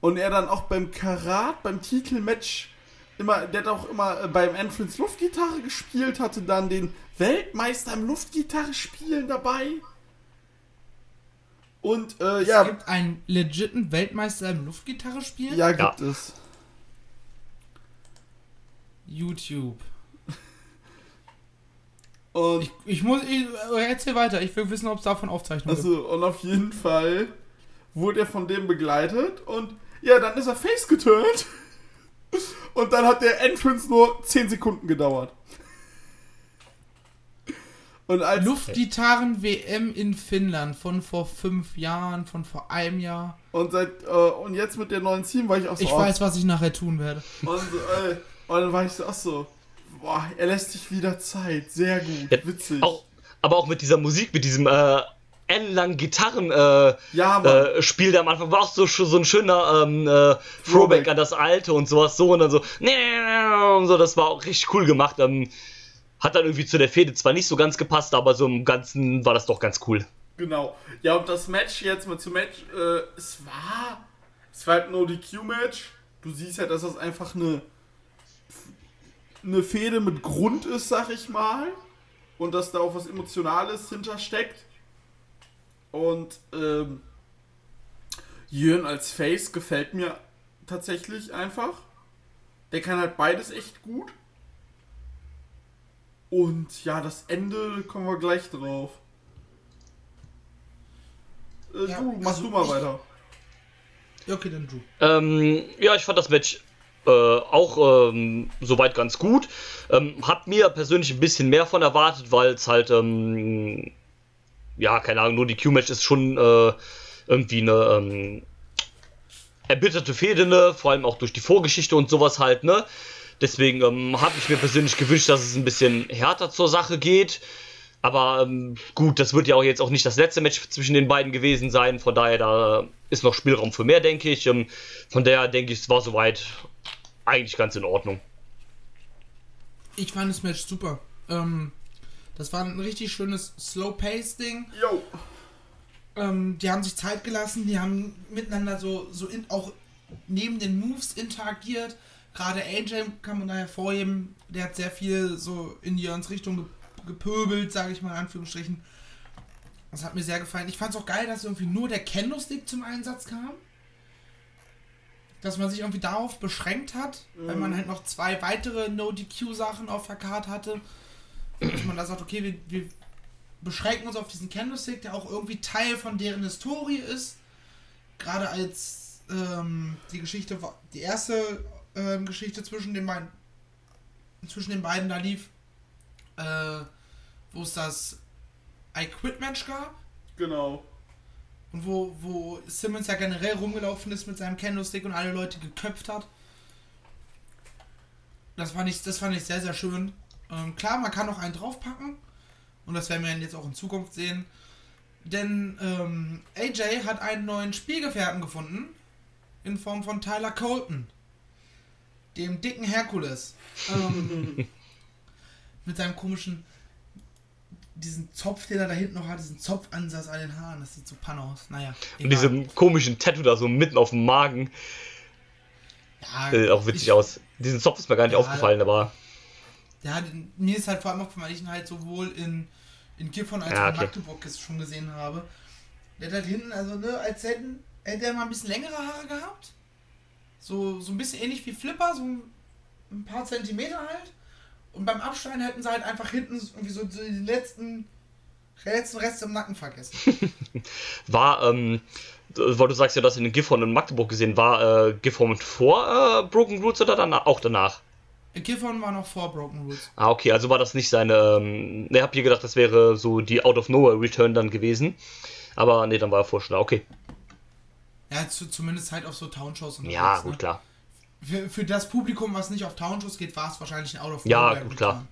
und er dann auch beim Karat, beim Titelmatch immer, der hat auch immer äh, beim Entrance Luftgitarre gespielt, hatte dann den Weltmeister im Luftgitarre spielen dabei. Und äh, Es ja, gibt einen legiten Weltmeister im Luftgitarre spielen? ja, gibt es. YouTube. Und Ich, ich muss. Ich, äh, erzähl weiter, ich will wissen, ob es davon Aufzeichnungen gibt. Also, und auf jeden Fall wurde er von dem begleitet und ja, dann ist er face geturnt. Und dann hat der Entrance nur 10 Sekunden gedauert. Und als Luftgitarren-WM in Finnland von vor fünf Jahren, von vor einem Jahr. und seit äh, und jetzt mit der neuen Team war ich auch so Ich oh, weiß, was ich nachher tun werde. und, äh, und dann war ich so auch so boah, er lässt sich wieder Zeit, sehr gut, Ja, witzig. Auch, aber auch mit dieser Musik, mit diesem äh, ellenlangen Gitarren äh, Ja, äh, Spiel da am Anfang war auch so, so ein schöner ähm, äh, Throwback an das Alte und sowas so und dann so und so, das war auch richtig cool gemacht. Ähm, hat dann irgendwie zu der Fehde zwar nicht so ganz gepasst, aber so im Ganzen war das doch ganz cool. Genau. Ja, und das Match jetzt mal zum Match, äh, es war. Es war halt nur die Q-Match. Du siehst ja, dass das einfach eine. eine Fehde mit Grund ist, sag ich mal. Und dass da auch was Emotionales hintersteckt. Und, ähm. Jörn als Face gefällt mir tatsächlich einfach. Der kann halt beides echt gut. Und ja, das Ende kommen wir gleich drauf. Äh, Ja, du, machst also du mal ich- weiter. Ja, Okay, dann Drew. Ähm, ja, ich fand das Match äh, auch ähm, soweit ganz gut. Ähm, hab mir persönlich ein bisschen mehr von erwartet, weil es halt, ähm, ja, keine Ahnung, nur die Q-Match ist schon äh, irgendwie eine ähm, erbitterte Fehde, ne? vor allem auch durch die Vorgeschichte und sowas halt, ne? Deswegen ähm, habe ich mir persönlich gewünscht, dass es ein bisschen härter zur Sache geht. Aber ähm, gut, das wird ja auch jetzt auch nicht das letzte Match zwischen den beiden gewesen sein. Von daher, da ist noch Spielraum für mehr, denke ich. Ähm, von daher denke ich, es war soweit eigentlich ganz in Ordnung. Ich fand das Match super. Ähm, das war ein richtig schönes Slow-Pace-Ding. Jo. Ähm, die haben sich Zeit gelassen, die haben miteinander so, so in, auch neben den Moves interagiert. Gerade AJ kann man da hervorheben, der hat sehr viel so in Jörns Richtung ge gepöbelt, sage ich mal in Anführungsstrichen. Das hat mir sehr gefallen. Ich fand es auch geil, dass irgendwie nur der Kendo-Stick zum Einsatz kam. Dass man sich irgendwie darauf beschränkt hat, weil man halt noch zwei weitere No-DQ-Sachen auf der Karte hatte. Dass man da sagt, okay, wir, wir beschränken uns auf diesen Kendo-Stick, der auch irgendwie Teil von deren Historie ist. Gerade als ähm, die Geschichte, die erste ähm, Geschichte zwischen den beiden, zwischen den beiden da lief, äh, wo es das I Quit Match gab Genau. und wo, wo Simmons ja generell rumgelaufen ist mit seinem Kendo-Stick und alle Leute geköpft hat. Das fand ich, das fand ich sehr, sehr schön. Ähm, klar, man kann noch einen draufpacken und das werden wir jetzt auch in Zukunft sehen. Denn ähm, AJ hat einen neuen Spielgefährten gefunden in Form von Tyler Colton, dem dicken Herkules. Ähm, mit seinem komischen, diesen Zopf, den er da hinten noch hat, diesen Zopfansatz an den Haaren, das sieht so panne aus. Naja. Und egal. diesem komischen Tattoo da so mitten auf dem Magen. ja, Äh, auch witzig ich, aus. Diesen Zopf ist mir gar nicht Ja. aufgefallen, aber Ja, mir ist halt vor allem aufgefallen, weil ich ihn halt sowohl in, in Gifhorn als Ja, auch in okay. Magdeburg ges- schon gesehen habe. Der hat halt hinten, also ne, als hätten, hätte er mal ein bisschen längere Haare gehabt. So, so ein bisschen ähnlich wie Flipper, so ein, ein paar Zentimeter halt. Und beim Abschneiden hätten sie halt einfach hinten irgendwie so, die letzten, letzten Reste im Nacken vergessen. war, ähm, weil du sagst ja, dass in Gifhorn in Magdeburg gesehen war, äh, Gifhorn vor äh, Broken Roots oder danach, auch danach? Gifhorn war noch vor Broken Roots. Ah, okay, also war das nicht seine, ähm, ne, hab hier gedacht, das wäre so die Out of Nowhere Return dann gewesen. Aber nee, dann war er schon da, okay. Ja, zu, zumindest halt auf so Townshows und Ja, sowas, gut, ne? klar. Für, für das Publikum, was nicht auf Townshows geht, war es wahrscheinlich ein Out of Ja, Nowhere gut, klar. Return.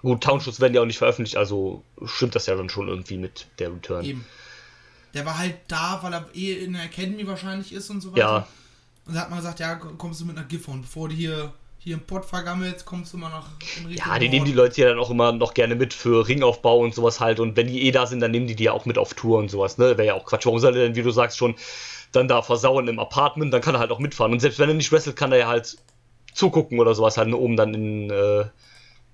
Gut, Townshows werden ja auch nicht veröffentlicht, also stimmt das ja dann schon irgendwie mit der Return. Eben. Der war halt da, weil er eh in der Academy wahrscheinlich ist und so weiter. Ja, Und da hat man gesagt, ja, kommst du mit einer Gifhorn. Bevor du hier, hier im Pott vergammelst, kommst du mal nach ja, die nehmen die. Leute ja dann auch immer noch gerne mit für Ringaufbau und sowas halt. Und wenn die eh da sind, dann nehmen die die ja auch mit auf Tour und sowas, ne? Wäre ja auch Quatsch. Warum soll er denn, wie du sagst, schon dann da versauen im Apartment? Dann kann er halt auch mitfahren. Und selbst wenn er nicht wrestelt, kann er ja halt zugucken oder sowas halt, ne? oben dann in, äh,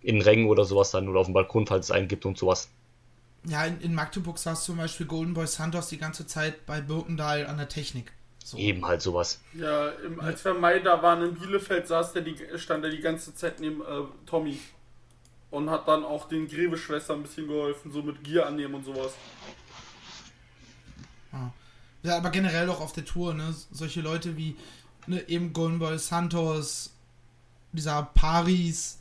in Rängen oder sowas dann oder auf dem Balkon, falls es einen gibt und sowas. Ja, in, in Magdeburg saß zum Beispiel Golden Boy Santos die ganze Zeit bei Birkendahl an der Technik. So. Eben halt sowas. Ja, im, als wir Mai da waren in Bielefeld, saß der die, stand er die ganze Zeit neben äh, Tommy. Und hat dann auch den Greve-Schwestern ein bisschen geholfen, so mit Gier annehmen und sowas. Ja, aber generell auch auf der Tour, ne? Solche Leute wie ne, eben Golden Boy Santos, dieser Paris,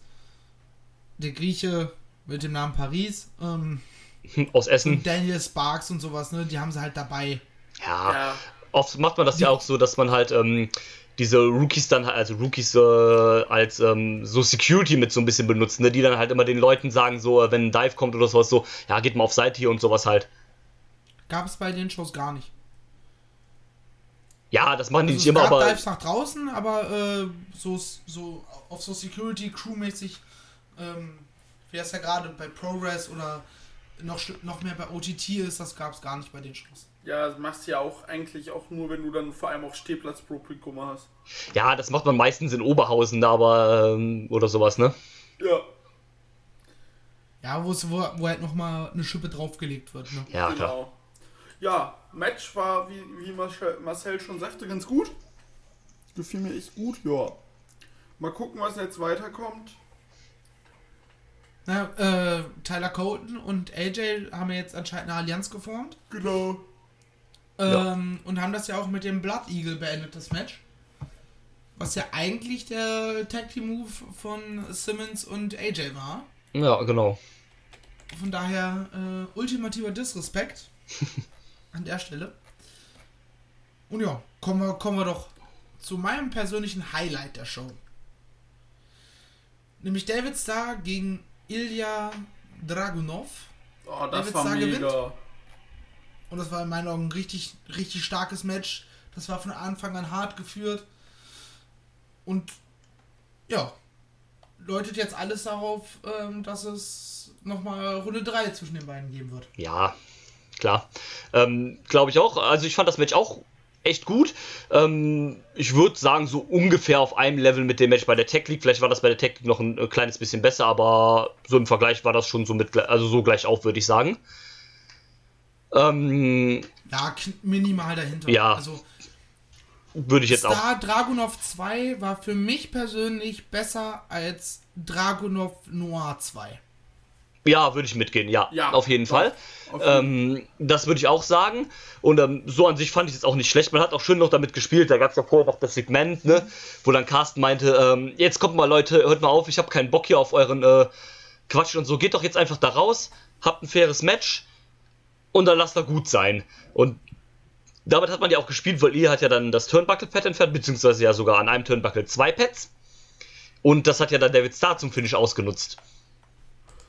der Grieche mit dem Namen Paris, ähm, Aus Essen. und Daniel Sparks und sowas, ne? Die haben sie halt dabei. Ja, Ja. Oft macht man das ja auch so, dass man halt ähm, diese Rookies dann, also Rookies äh, als ähm, so Security mit so ein bisschen benutzt, ne? die dann halt immer den Leuten sagen, so, äh, wenn ein Dive kommt oder sowas, so, ja, geht mal auf Seite hier und sowas halt. Gab es bei den Shows gar nicht. Ja, das machen die Also nicht immer, aber Dives nach draußen, aber äh, so, so auf so Security Crew-mäßig, ähm, wie das ja gerade bei Progress oder noch, noch mehr bei OTT ist, das gab es gar nicht bei den Shows. Ja, das machst du ja auch eigentlich auch nur, wenn du dann vor allem auch Stehplatz-Publikum hast. ja, das macht man meistens in Oberhausen, aber, ähm, oder sowas, ne? Ja, Ja, wo, es, wo, wo halt nochmal eine Schippe draufgelegt wird. Ne? Ja, klar. genau. Ja, Match war, wie, wie Marcel, Marcel schon sagte, ganz gut. Gefiel mir echt gut, ja. Mal gucken, was jetzt weiterkommt. Na, äh, Tyler Colton und AJ haben ja jetzt anscheinend eine Allianz geformt. Genau. Ja. Ähm, und haben das ja auch mit dem Blood Eagle beendet, das Match. Was ja eigentlich der Tag Team Move von Simmons und AJ war. Ja, genau. Von daher äh, ultimativer Disrespekt an der Stelle. Und ja, kommen wir, kommen wir doch zu meinem persönlichen Highlight der Show. Nämlich David Starr gegen Ilya Dragunov. Oh, das war da mega. gewinnt? Und das war in meinen Augen ein richtig, richtig starkes Match. Das war von Anfang an hart geführt. Und ja, läutet jetzt alles darauf, ähm, dass es nochmal Runde 3 zwischen den beiden geben wird. Ja, klar. Ähm, Glaube ich auch. Also ich fand das Match auch echt gut. Ähm, ich würde sagen, so ungefähr auf einem Level mit dem Match bei der Tech League. Vielleicht war das bei der Tech League noch ein, ein kleines bisschen besser, aber so im Vergleich war das schon so mit, also so gleich auf, würde ich sagen. Ähm, Ja, minimal dahinter. Ja. Also würde ich jetzt auch. Star Dragunov 2 war für mich persönlich besser als Dragunov Noir 2. Ja, würde ich mitgehen, ja, Ja, auf jeden doch, Fall. auf jeden Ähm, das würde ich auch sagen. Und ähm, so an sich fand ich es auch nicht schlecht. Man hat auch schön noch damit gespielt. Da gab es ja vorher noch das Segment, ne, wo dann Carsten meinte, ähm, jetzt kommt mal Leute, hört mal auf, ich habe keinen Bock hier auf euren äh, Quatsch und so. Geht doch jetzt einfach da raus, habt ein faires Match und dann lasst er gut sein. Und damit hat man ja auch gespielt, weil ihr hat ja dann das Turnbuckle-Pad entfernt, beziehungsweise ja sogar an einem Turnbuckle zwei Pads. Und das hat ja dann David Starr zum Finish ausgenutzt.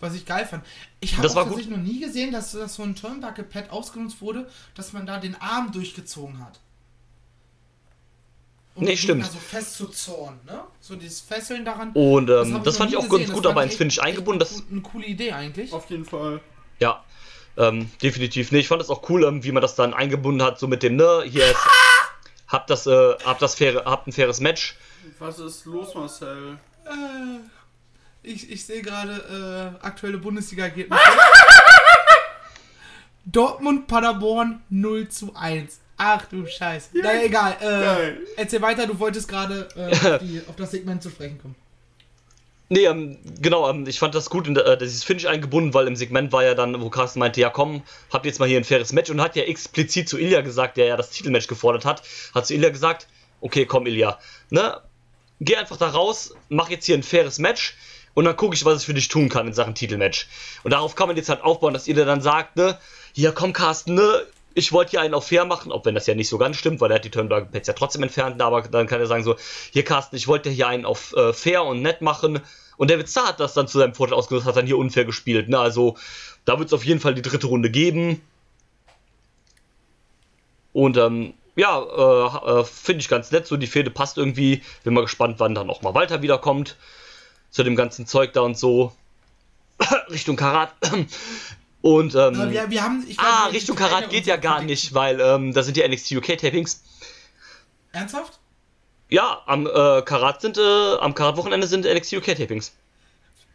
Was ich geil fand. Ich habe Das gut. tatsächlich noch nie gesehen, dass, dass so ein Turnbuckle-Pad ausgenutzt wurde, dass man da den Arm durchgezogen hat. Um Nee, stimmt. Gegner so fest zu zorn, ne? So dieses Fesseln daran. Und Das ähm, das, ich fand ich auch nie ganz gesehen. gut, Das aber ins ich Finish eingebunden. Eine, Das, cool- eine coole Idee eigentlich. Auf jeden Fall. ja, ähm, definitiv. Nee, ich fand das auch cool, ähm, wie man das dann eingebunden hat, so mit dem, ne, hier ist, habt das, äh, habt das faire, habt ein faires Match. Was ist los, Marcel? Äh, ich ich sehe gerade äh, aktuelle Bundesliga-Ergebnisse. Dortmund, Paderborn 0 zu 1. Ach du Scheiße. naja, egal. Äh, erzähl weiter, du wolltest gerade äh, auf, das Segment zu sprechen kommen. Nee, ähm, genau, ähm, ich fand das gut, in äh, dieses Finish eingebunden, weil im Segment war ja dann, wo Carsten meinte, ja komm, habt jetzt mal hier ein faires Match und hat ja explizit zu Ilya gesagt, der ja das Titelmatch gefordert hat, hat zu Ilya gesagt, okay, komm Ilya, ne, geh einfach da raus, mach jetzt hier ein faires Match und dann gucke ich, was ich für dich tun kann in Sachen Titelmatch. Und darauf kann man jetzt halt aufbauen, dass Ilya dann sagt, ne, hier komm Carsten, ne, ich wollte hier einen auf fair machen, auch wenn das ja nicht so ganz stimmt, weil er hat die Turnbuckle Pads ja trotzdem entfernt, aber dann kann er sagen so, hier Carsten, ich wollte hier einen auf äh, fair und nett machen und David Starr hat das dann zu seinem Vorteil ausgenutzt, hat dann hier unfair gespielt, ne, also da wird es auf jeden Fall die dritte Runde geben. Und ähm, ja, äh, äh, finde ich ganz nett, so die Fehde passt irgendwie. Bin mal gespannt, wann dann auch mal Walter wiederkommt. Zu dem ganzen Zeug da und so. Richtung Karat. Und ähm, wir, wir haben, ich Ah, Richtung Karat geht ja gar nicht, weil ähm, da sind die NXT UK Tapings. Ernsthaft? Ja, am äh, Karat sind, äh, am Karat-Wochenende sind NXT UK Tapings.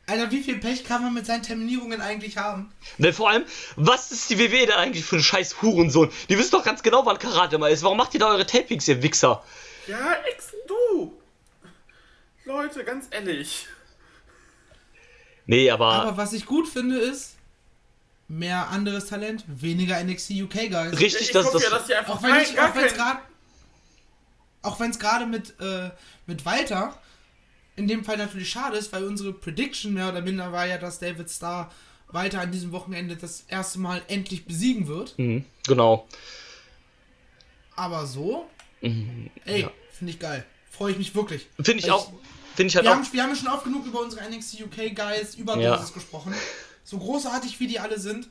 Alter, wie viel Pech kann man mit seinen Terminierungen eigentlich haben? Denn vor allem, was ist die WWE denn eigentlich für ein scheiß Hurensohn? Die wissen doch ganz genau, wann Karat immer ist. Warum macht ihr da eure Tapings, ihr Wichser? Ja, ex du. Leute, ganz ehrlich. Nee, aber, Aber was ich gut finde ist, mehr anderes Talent, weniger NXT UK Guys. richtig, ich dass hoffe das. ja, dass die einfach Auch wenn es gerade, auch wenn es gerade mit äh, mit Walter in dem Fall natürlich schade ist, weil unsere Prediction mehr oder minder war ja, dass David Starr Walter an diesem Wochenende das erste Mal endlich besiegen wird. Mhm, genau. Aber so, ey, finde ich geil. Freue ich mich wirklich. Finde ich auch. Finde ich halt Wir auch. haben, wir haben ja schon oft genug über unsere NXT UK Guys, über Ja. Gesprochen. So großartig wie die alle sind.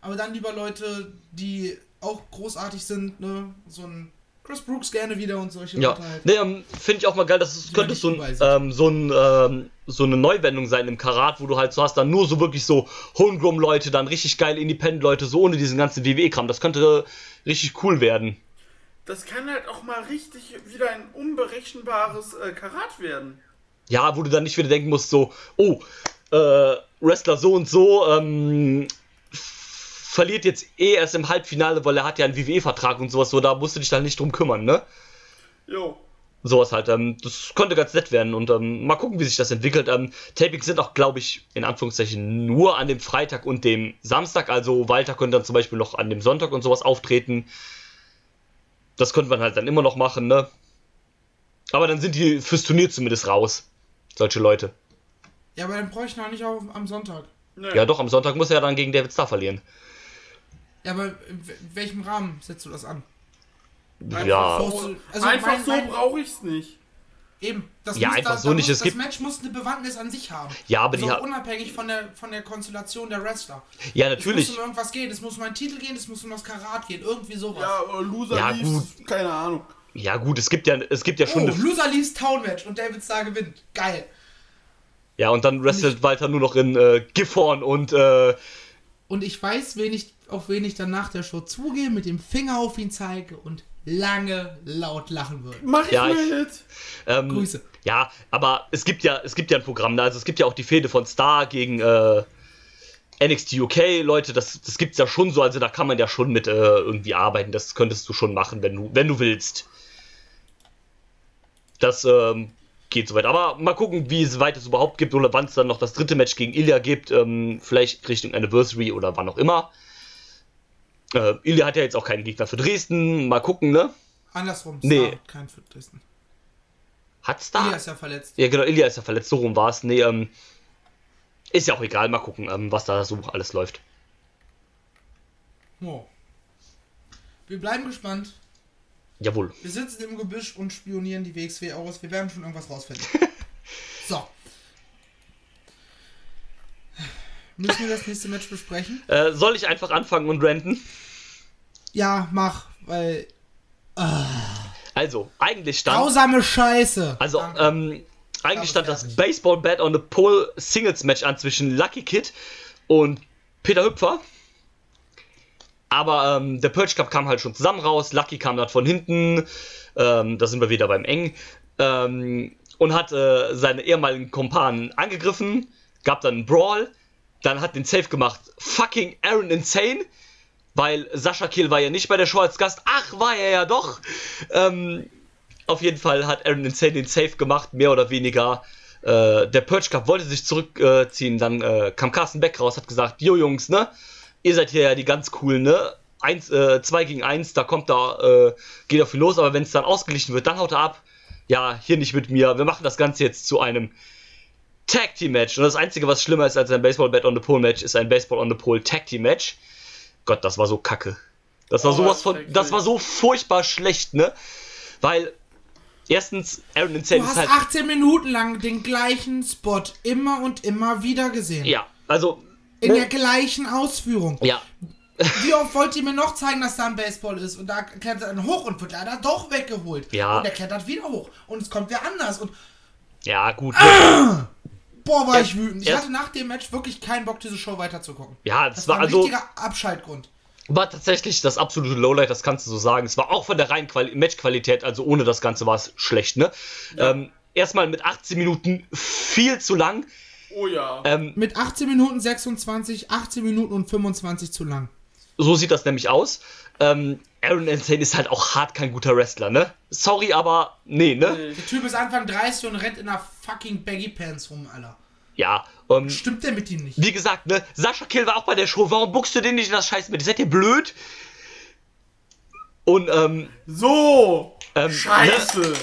Aber dann lieber Leute, die auch großartig sind, ne? So ein Chris Brooks gerne wieder und solche Ja, Leute halt. nee, ähm, finde ich auch mal geil, dass es könnte so, ein, ähm, so, ein, ähm, so eine Neuwendung sein im Karat, wo du halt so hast, dann nur so wirklich so Homegrown-Leute, dann richtig geile Independent-Leute, so ohne diesen ganzen WWE-Kram. Das könnte richtig cool werden. Das kann halt auch mal richtig wieder ein unberechenbares äh, Karat werden. Ja, wo du dann nicht wieder denken musst, so, oh, äh, Wrestler so und so, ähm, verliert jetzt eh erst im Halbfinale, weil er hat ja einen WWE-Vertrag und sowas, so, da musst du dich dann nicht drum kümmern, ne? Jo. Sowas halt, ähm, das könnte ganz nett werden und ähm, mal gucken, wie sich das entwickelt. Ähm, Tapings sind auch, glaube ich, in Anführungszeichen nur an dem Freitag und dem Samstag, also Walter könnte dann zum Beispiel noch an dem Sonntag und sowas auftreten. Das könnte man halt dann immer noch machen, ne? Aber dann sind die fürs Turnier zumindest raus, solche Leute. Ja, aber dann bräuchte ich noch nicht auf, am Sonntag. Nee. Ja, doch, am Sonntag muss er dann gegen David Starr verlieren. Ja, aber in welchem Rahmen setzt du das an? Ja, so- also einfach mein- so brauche ich es nicht. Eben. Das Ja, muss, einfach da, so da nicht, Muss, es das gibt- Match muss eine Bewandtnis an sich haben. Ja, aber die also ha- unabhängig von der, von der Konstellation der Wrestler. ja, Es natürlich. muss um irgendwas gehen, es muss um einen Titel gehen, es muss um das Karat gehen, irgendwie sowas. Ja, oder Loser Ja, Leaves, keine Ahnung. Ja, gut, es gibt ja, es gibt ja oh, schon eine Loser Leaves Town Match und David Starr gewinnt. Geil. Ja, und dann wrestelt Walter nur noch in äh, Gifhorn und äh, Und ich weiß, wen ich auf wen ich dann nach der Show zugehe, mit dem Finger auf ihn zeige und lange laut lachen würde. Mach ich Ja, ich- mit. Ähm, Grüße. Ja, aber es gibt ja, es gibt ja ein Programm, ne? also es gibt ja auch die Fehde von Star gegen äh, NXT UK, Leute, das, das gibt's ja schon so, also da kann man ja schon mit äh, irgendwie arbeiten, das könntest du schon machen, wenn du, wenn du willst. Das ähm, geht soweit. Aber mal gucken, wie es weit es überhaupt gibt oder wann es dann noch das dritte Match gegen Ilya gibt, ähm, vielleicht Richtung Anniversary oder wann auch immer. Äh, Ilya hat ja jetzt auch keinen Gegner für Dresden, mal gucken, ne? Andersrum. Nee. Star, kein für Dresden. Hat Star? Ilya ist ja verletzt. Ja, genau, Ilya ist ja verletzt, so rum war es. Nee, ähm, ist ja auch egal, mal gucken, ähm, was da so alles läuft. Oh. Wir bleiben gespannt. Jawohl. Wir sitzen im Gebüsch und spionieren die WXW aus. Wir werden schon irgendwas rausfinden. so. Müssen wir das nächste Match besprechen? Äh, soll ich einfach anfangen und ranten? Ja, mach, weil. Also, eigentlich stand. Grausame Scheiße! Also, ähm, eigentlich stand das. Baseball Bat on the Pole Singles Match an zwischen Lucky Kid und Peter Hüpfer. Aber ähm, der Purge Cup kam halt schon zusammen raus. Lucky kam dann von hinten. Ähm, da sind wir wieder beim Eng. Ähm, und hat äh, seine ehemaligen Kumpanen angegriffen. Gab dann einen Brawl. Dann hat den Safe gemacht. Fucking Aaron Insane. Weil Sascha Kiel war ja nicht bei der Show als Gast. Ach, war er ja doch. Ähm, auf jeden Fall hat Aaron Insane den Safe gemacht, mehr oder weniger. Äh, der Purge Cup wollte sich zurückziehen, dann äh, kam Carsten Beck raus, hat gesagt, jo Jungs, ne, ihr seid hier ja die ganz coolen, ne, eins, äh, zwei gegen eins, da kommt da, äh, geht auf ihn los, aber wenn es dann ausgeglichen wird, dann haut er ab. Ja, hier nicht mit mir, wir machen das Ganze jetzt zu einem Tag Team Match. Und das Einzige, was schlimmer ist als ein Baseball Bat on the Pole Match, ist ein Baseball on the Pole Tag Team Match. Gott, das war so kacke. Das war Oh, sowas von, das war so furchtbar schlecht, ne? Weil, erstens, Aaron Insane du hast halt. 18 Minuten lang den gleichen Spot immer und immer wieder gesehen. Ja, also. In ne, der gleichen Ausführung. ja, Wie oft wollt ihr mir noch zeigen, dass da ein Baseball ist? Und da klettert er dann hoch und wird leider doch weggeholt. Ja. Und er klettert wieder hoch. Und es kommt wer anders. Und ja, gut. Ne? boah, war Erst- ich wütend. Ich erst- hatte nach dem Match wirklich keinen Bock, diese Show weiterzugucken. Ja, das, Das war war ein also. richtiger Abschaltgrund. War tatsächlich das absolute Lowlight, das kannst du so sagen. Es war auch von der reinen Quali Matchqualität, also ohne das Ganze war es schlecht, ne? Ähm, erstmal mit 18 Minuten viel zu lang. Oh ja. Ähm, Mit 18 Minuten 26, 18 Minuten und 25 zu lang. so sieht das nämlich aus. Ähm, Aaron Insane ist halt auch hart kein guter Wrestler, ne? Sorry, aber nee, ne? Der Typ ist Anfang 30 und rennt in einer fucking Baggy Pants rum, Alter. Ja, ähm, Stimmt der mit ihm nicht? wie gesagt, ne? Sascha Kill war auch bei der Show. Warum buchst du den nicht in das Scheiß mit? Seid ihr blöd? Und, ähm, So. ähm, Scheiße.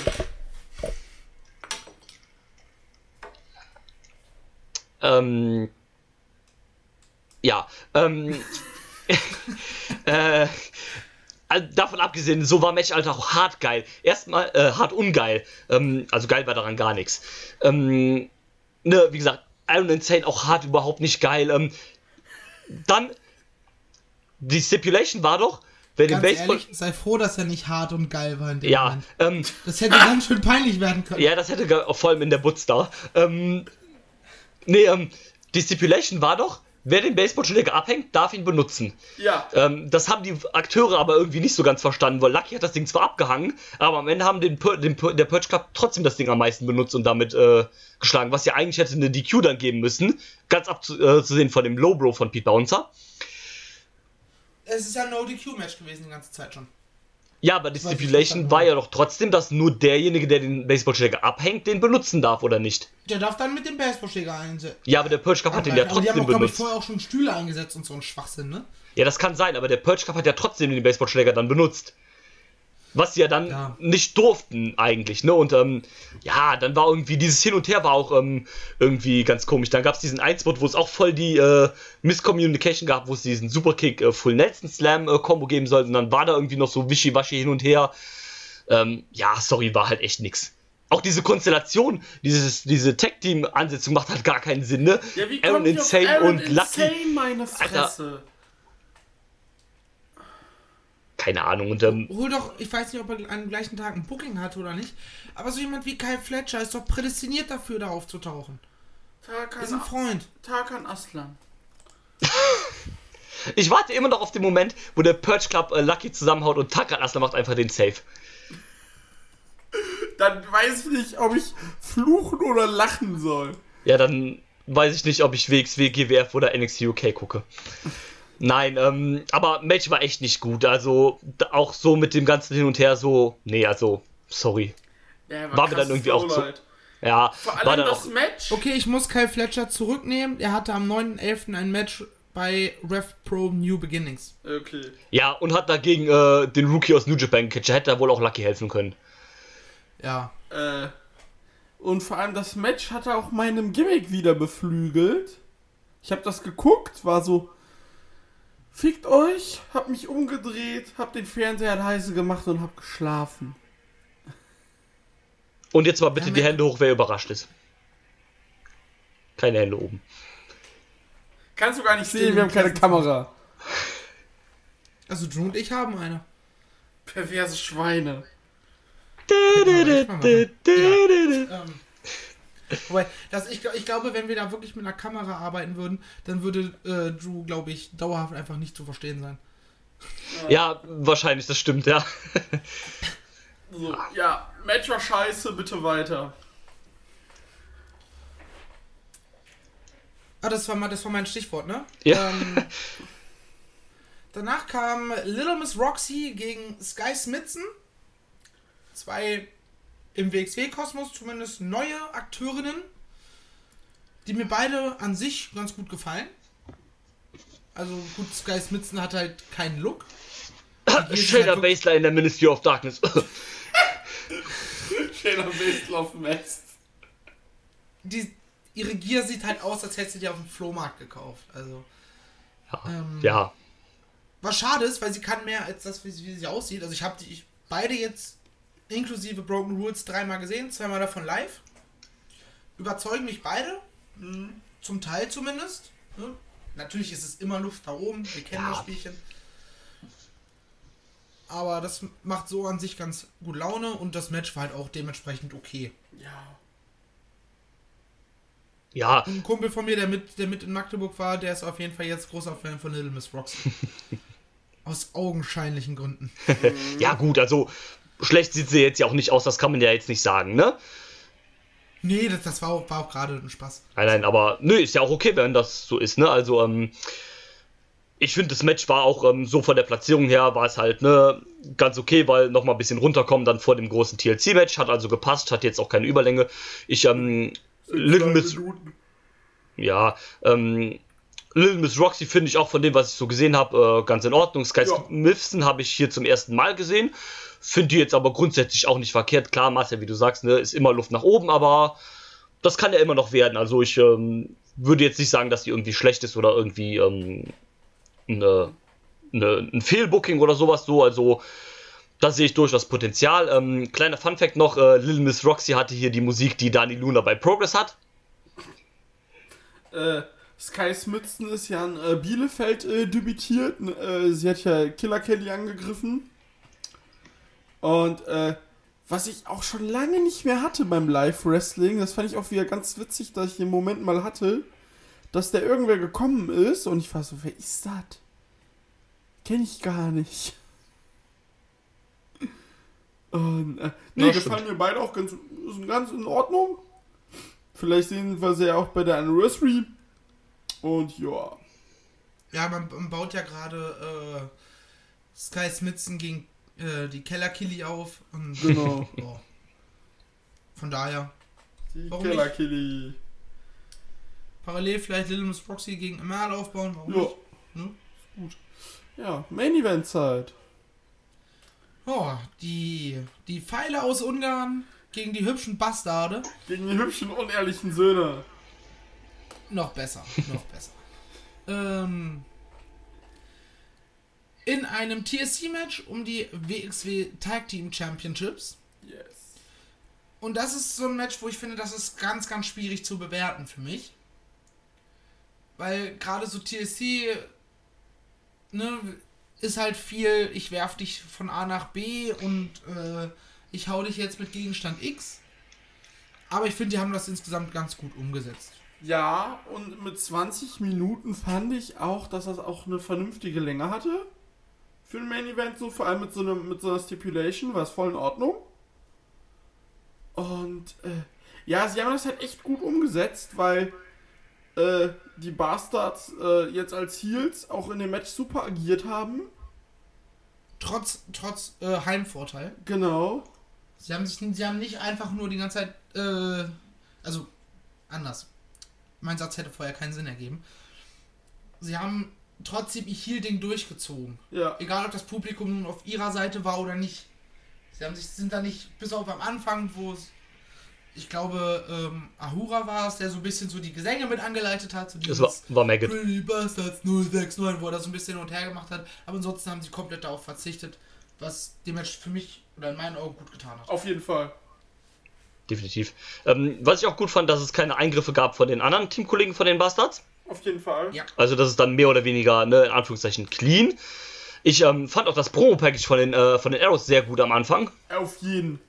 Ähm, ja, ähm, äh, also davon abgesehen, so war Match Alter auch hart geil. Erstmal äh, hart ungeil. Ähm, also geil war daran gar nichts. Ähm, ne, wie gesagt, Iron Insane auch hart überhaupt nicht geil. Ähm, dann die Stipulation war doch, wer den Ganz Baseball. ehrlich, sei froh, dass er nicht hart und geil war in dem ja, Moment. ähm, Das hätte ganz schön peinlich werden können. ja, das hätte vor allem in der Butz da. Nee, ähm, die Stipulation war doch, wer den Baseballschläger abhängt, darf ihn benutzen. Ja. Ähm, das haben die Akteure aber irgendwie nicht so ganz verstanden, weil Lucky hat das Ding zwar abgehangen, aber am Ende haben den, Pur- den Pur- der Purge Cup trotzdem das Ding am meisten benutzt und damit äh, geschlagen, was ja eigentlich hätte eine DQ dann geben müssen, ganz abzusehen von dem Low Bro von Pete Bouncer. Es ist ja ein No-DQ-Match gewesen die ganze Zeit schon. Ja, aber die Stipulation war ja doch trotzdem, dass nur derjenige, der den Baseballschläger abhängt, den benutzen darf, oder nicht? Der darf dann mit dem Baseballschläger einsetzen. Ja, aber der Purge Cup hat den ja Aber die haben trotzdem auch, glaube ich, vorher auch schon Stühle eingesetzt und so ein Schwachsinn, ne? Ja, das kann sein, aber der Purge Cup hat ja trotzdem den Baseballschläger dann benutzt. Was sie ja dann Ja. nicht durften eigentlich, ne? Und ähm, ja, dann war irgendwie dieses Hin und Her war auch ähm, irgendwie ganz komisch. Dann gab es diesen Einspot, wo es auch voll die äh, Misscommunication gab, wo es diesen Superkick äh, Full Nelson Slam äh, Combo geben sollte. Und dann war da irgendwie noch so wischiwaschi hin und her. Ähm, ja, sorry, war halt echt nix. Auch diese Konstellation, dieses, diese Tag-Team-Ansetzung macht halt gar keinen Sinn, ne? Ja, wie Aaron Insane Aaron und Lucky. Insane, meine Alter. Keine Ahnung. Und ähm, Hol doch, ich weiß nicht, ob er am gleichen Tag ein Booking hatte oder nicht, aber so jemand wie Kyle Fletcher ist doch prädestiniert dafür, da aufzutauchen. Ist ein Tarkan, Freund. Tarkan Aslan. Ich warte immer noch auf den Moment, wo der Purge Club äh, Lucky zusammenhaut und Taka Asler macht einfach den Safe. Dann weiß ich nicht, ob ich fluchen oder lachen soll. Ja, dann weiß ich nicht, ob ich WXW, GWF oder NXT UK gucke. Nein, ähm, aber Match war echt nicht gut. Also auch so mit dem ganzen Hin und Her so, nee, also sorry. Ja, War mir dann irgendwie auch zu- Ja, Vor war allem dann das auch Match. Okay, ich muss Kyle Fletcher zurücknehmen. Er hatte am 9.11. ein Match bei Rev Pro New Beginnings. Okay. ja und hat dagegen äh, den Rookie aus New Japan gecatcht. Hätte er wohl auch Lucky helfen können. Ja. Äh, und vor allem das Match hatte auch meinem Gimmick wieder beflügelt. Ich habe das geguckt, war so, fickt euch, hab mich umgedreht, hab den Fernseher leise gemacht und hab geschlafen. Und jetzt mal bitte Ja, die Hände hoch, wer überrascht ist. Keine Hände oben. Kannst du gar nicht sehen, wir haben keine Kamera. Also Drew und ich haben eine. Perverse Schweine. echt mal machen. Ähm, wobei, das, ich, ich glaube, wenn wir da wirklich mit einer Kamera arbeiten würden, dann würde äh, Drew, glaube ich, dauerhaft einfach nicht zu verstehen sein. Ja, wahrscheinlich, das stimmt, ja. So, ja, Match war scheiße, bitte weiter. Ah, das war, mal, das war mein Stichwort, ne? Ja. Ähm, danach kam Little Miss Roxy gegen Sky Smithson. Zwei im WXW-Kosmos zumindest neue Akteurinnen, die mir beide an sich ganz gut gefallen. Also gut, Sky Smithson hat halt keinen Look. Shader halt Baseline der Ministry of Darkness. Schöner Baselauf Mess. die, ihre Gier sieht halt aus, als hätte sie die auf dem Flohmarkt gekauft. Also. Ähm, ja. Was schade ist, weil sie kann mehr als das, wie sie, wie sie aussieht. Also ich habe die ich, beide jetzt inklusive Broken Rules dreimal gesehen, zweimal davon live. Überzeugen mich beide. Mhm. Zum Teil zumindest. Ne? Natürlich ist es immer Luft da oben. Wir kennen Ja. das Spielchen. Aber das macht so an sich ganz gut Laune und das Match war halt auch dementsprechend okay. Ja. Ja, Ein Kumpel von mir, der mit, der mit in Magdeburg war, der ist auf jeden Fall jetzt großer Fan von Little Miss Roxy. Aus augenscheinlichen Gründen. ja gut, also schlecht sieht sie jetzt ja auch nicht aus, das kann man ja jetzt nicht sagen, ne? Nee, das, das war auch, war auch gerade ein Spaß. Nein, nein, aber nö, ist ja auch okay, wenn das so ist, ne? Also, ähm, ich finde, das Match war auch ähm, so von der Platzierung her, war es halt, ne, ganz okay, weil nochmal ein bisschen runterkommen dann vor dem großen TLC-Match, hat also gepasst, hat jetzt auch keine Überlänge. Ich, ähm, Little Miss, ja, ähm, Little Miss Roxy finde ich auch von dem, was ich so gesehen habe, äh, ganz in Ordnung. Sky Ja. Smithson habe ich hier zum ersten Mal gesehen. Finde die jetzt aber grundsätzlich auch nicht verkehrt. Klar, Marcel, wie du sagst, ne, ist immer Luft nach oben, aber das kann ja immer noch werden. Also ich ähm, würde jetzt nicht sagen, dass die irgendwie schlecht ist oder irgendwie ähm, eine, eine, ein Fehlbooking oder sowas so. Also da sehe ich durchaus Potenzial. Ähm, kleiner Funfact noch, äh, Little Miss Roxy hatte hier die Musik, die Dani Luna bei Progress hat. Äh, Sky Smithson ist ja in äh, Bielefeld äh, debütiert. Äh, sie hat ja Killer Kelly angegriffen. Und äh, was ich auch schon lange nicht mehr hatte beim Live-Wrestling, das fand ich auch wieder ganz witzig, dass ich den Moment mal hatte, dass da irgendwer gekommen ist und ich war so, wer ist das? Kenn ich gar nicht. Und, äh, nee, Ja, gefallen mir beide auch ganz, ganz in Ordnung. Vielleicht sehen wir sie ja auch bei der Anniversary. Und ja. Ja, man, man baut ja gerade äh, Sky Smithson gegen äh, die Keller Killy auf. Und, Genau. ja. Von daher. Die Warum Killer nicht? Killy. Parallel vielleicht Little Miss Proxy gegen Emerald aufbauen. Warum Ja. nicht? Hm? Ja, Main Event Zeit. Oh, die, die Pfeile aus Ungarn gegen die hübschen Bastarde. Gegen die hübschen, unehrlichen Söhne. Noch besser, noch besser. Ähm, in einem TSC-Match um die WXW Tag Team Championships. Yes. Und das ist so ein Match, wo ich finde, das ist ganz, ganz schwierig zu bewerten für mich. Weil gerade so TSC ne, ist halt viel, ich werf dich von A nach B und äh, ich hau dich jetzt mit Gegenstand X. Aber ich finde, die haben das insgesamt ganz gut umgesetzt. Ja, und mit 20 Minuten fand ich auch, dass das auch eine vernünftige Länge hatte. Für ein Main Event, so vor allem mit so, einem, mit so einer Stipulation, war es voll in Ordnung. Und äh, ja, sie haben das halt echt gut umgesetzt, weil äh, die Bastards äh, jetzt als Heels auch in dem Match super agiert haben. Trotz, trotz äh, Heimvorteil. Genau. Sie haben, sich, sie haben nicht einfach nur die ganze Zeit, äh, also anders. Mein Satz hätte vorher keinen Sinn ergeben. Sie haben trotzdem ihr Heal-Ding durchgezogen. Ja. Egal, ob das Publikum nun auf ihrer Seite war oder nicht. Sie haben sich, sind da nicht, bis auf am Anfang, wo es, ich glaube, ähm, Ahura war es, der so ein bisschen so die Gesänge mit angeleitet hat. So Das war, war Maggot. Pretty Bastards 069, wo er das so ein bisschen hin und her gemacht hat. Aber ansonsten haben sie komplett darauf verzichtet, was dem Match für mich oder in meinen Augen gut getan hat. Auf jeden Fall. Definitiv. Ähm, was ich auch gut fand, dass es keine Eingriffe gab von den anderen Teamkollegen von den Bastards. Auf jeden Fall. Ja. Also das ist dann mehr oder weniger, ne, in Anführungszeichen, clean. Ich ähm, fand auch das Promo-Package von den, äh, von den Arrows sehr gut am Anfang. Auf jeden.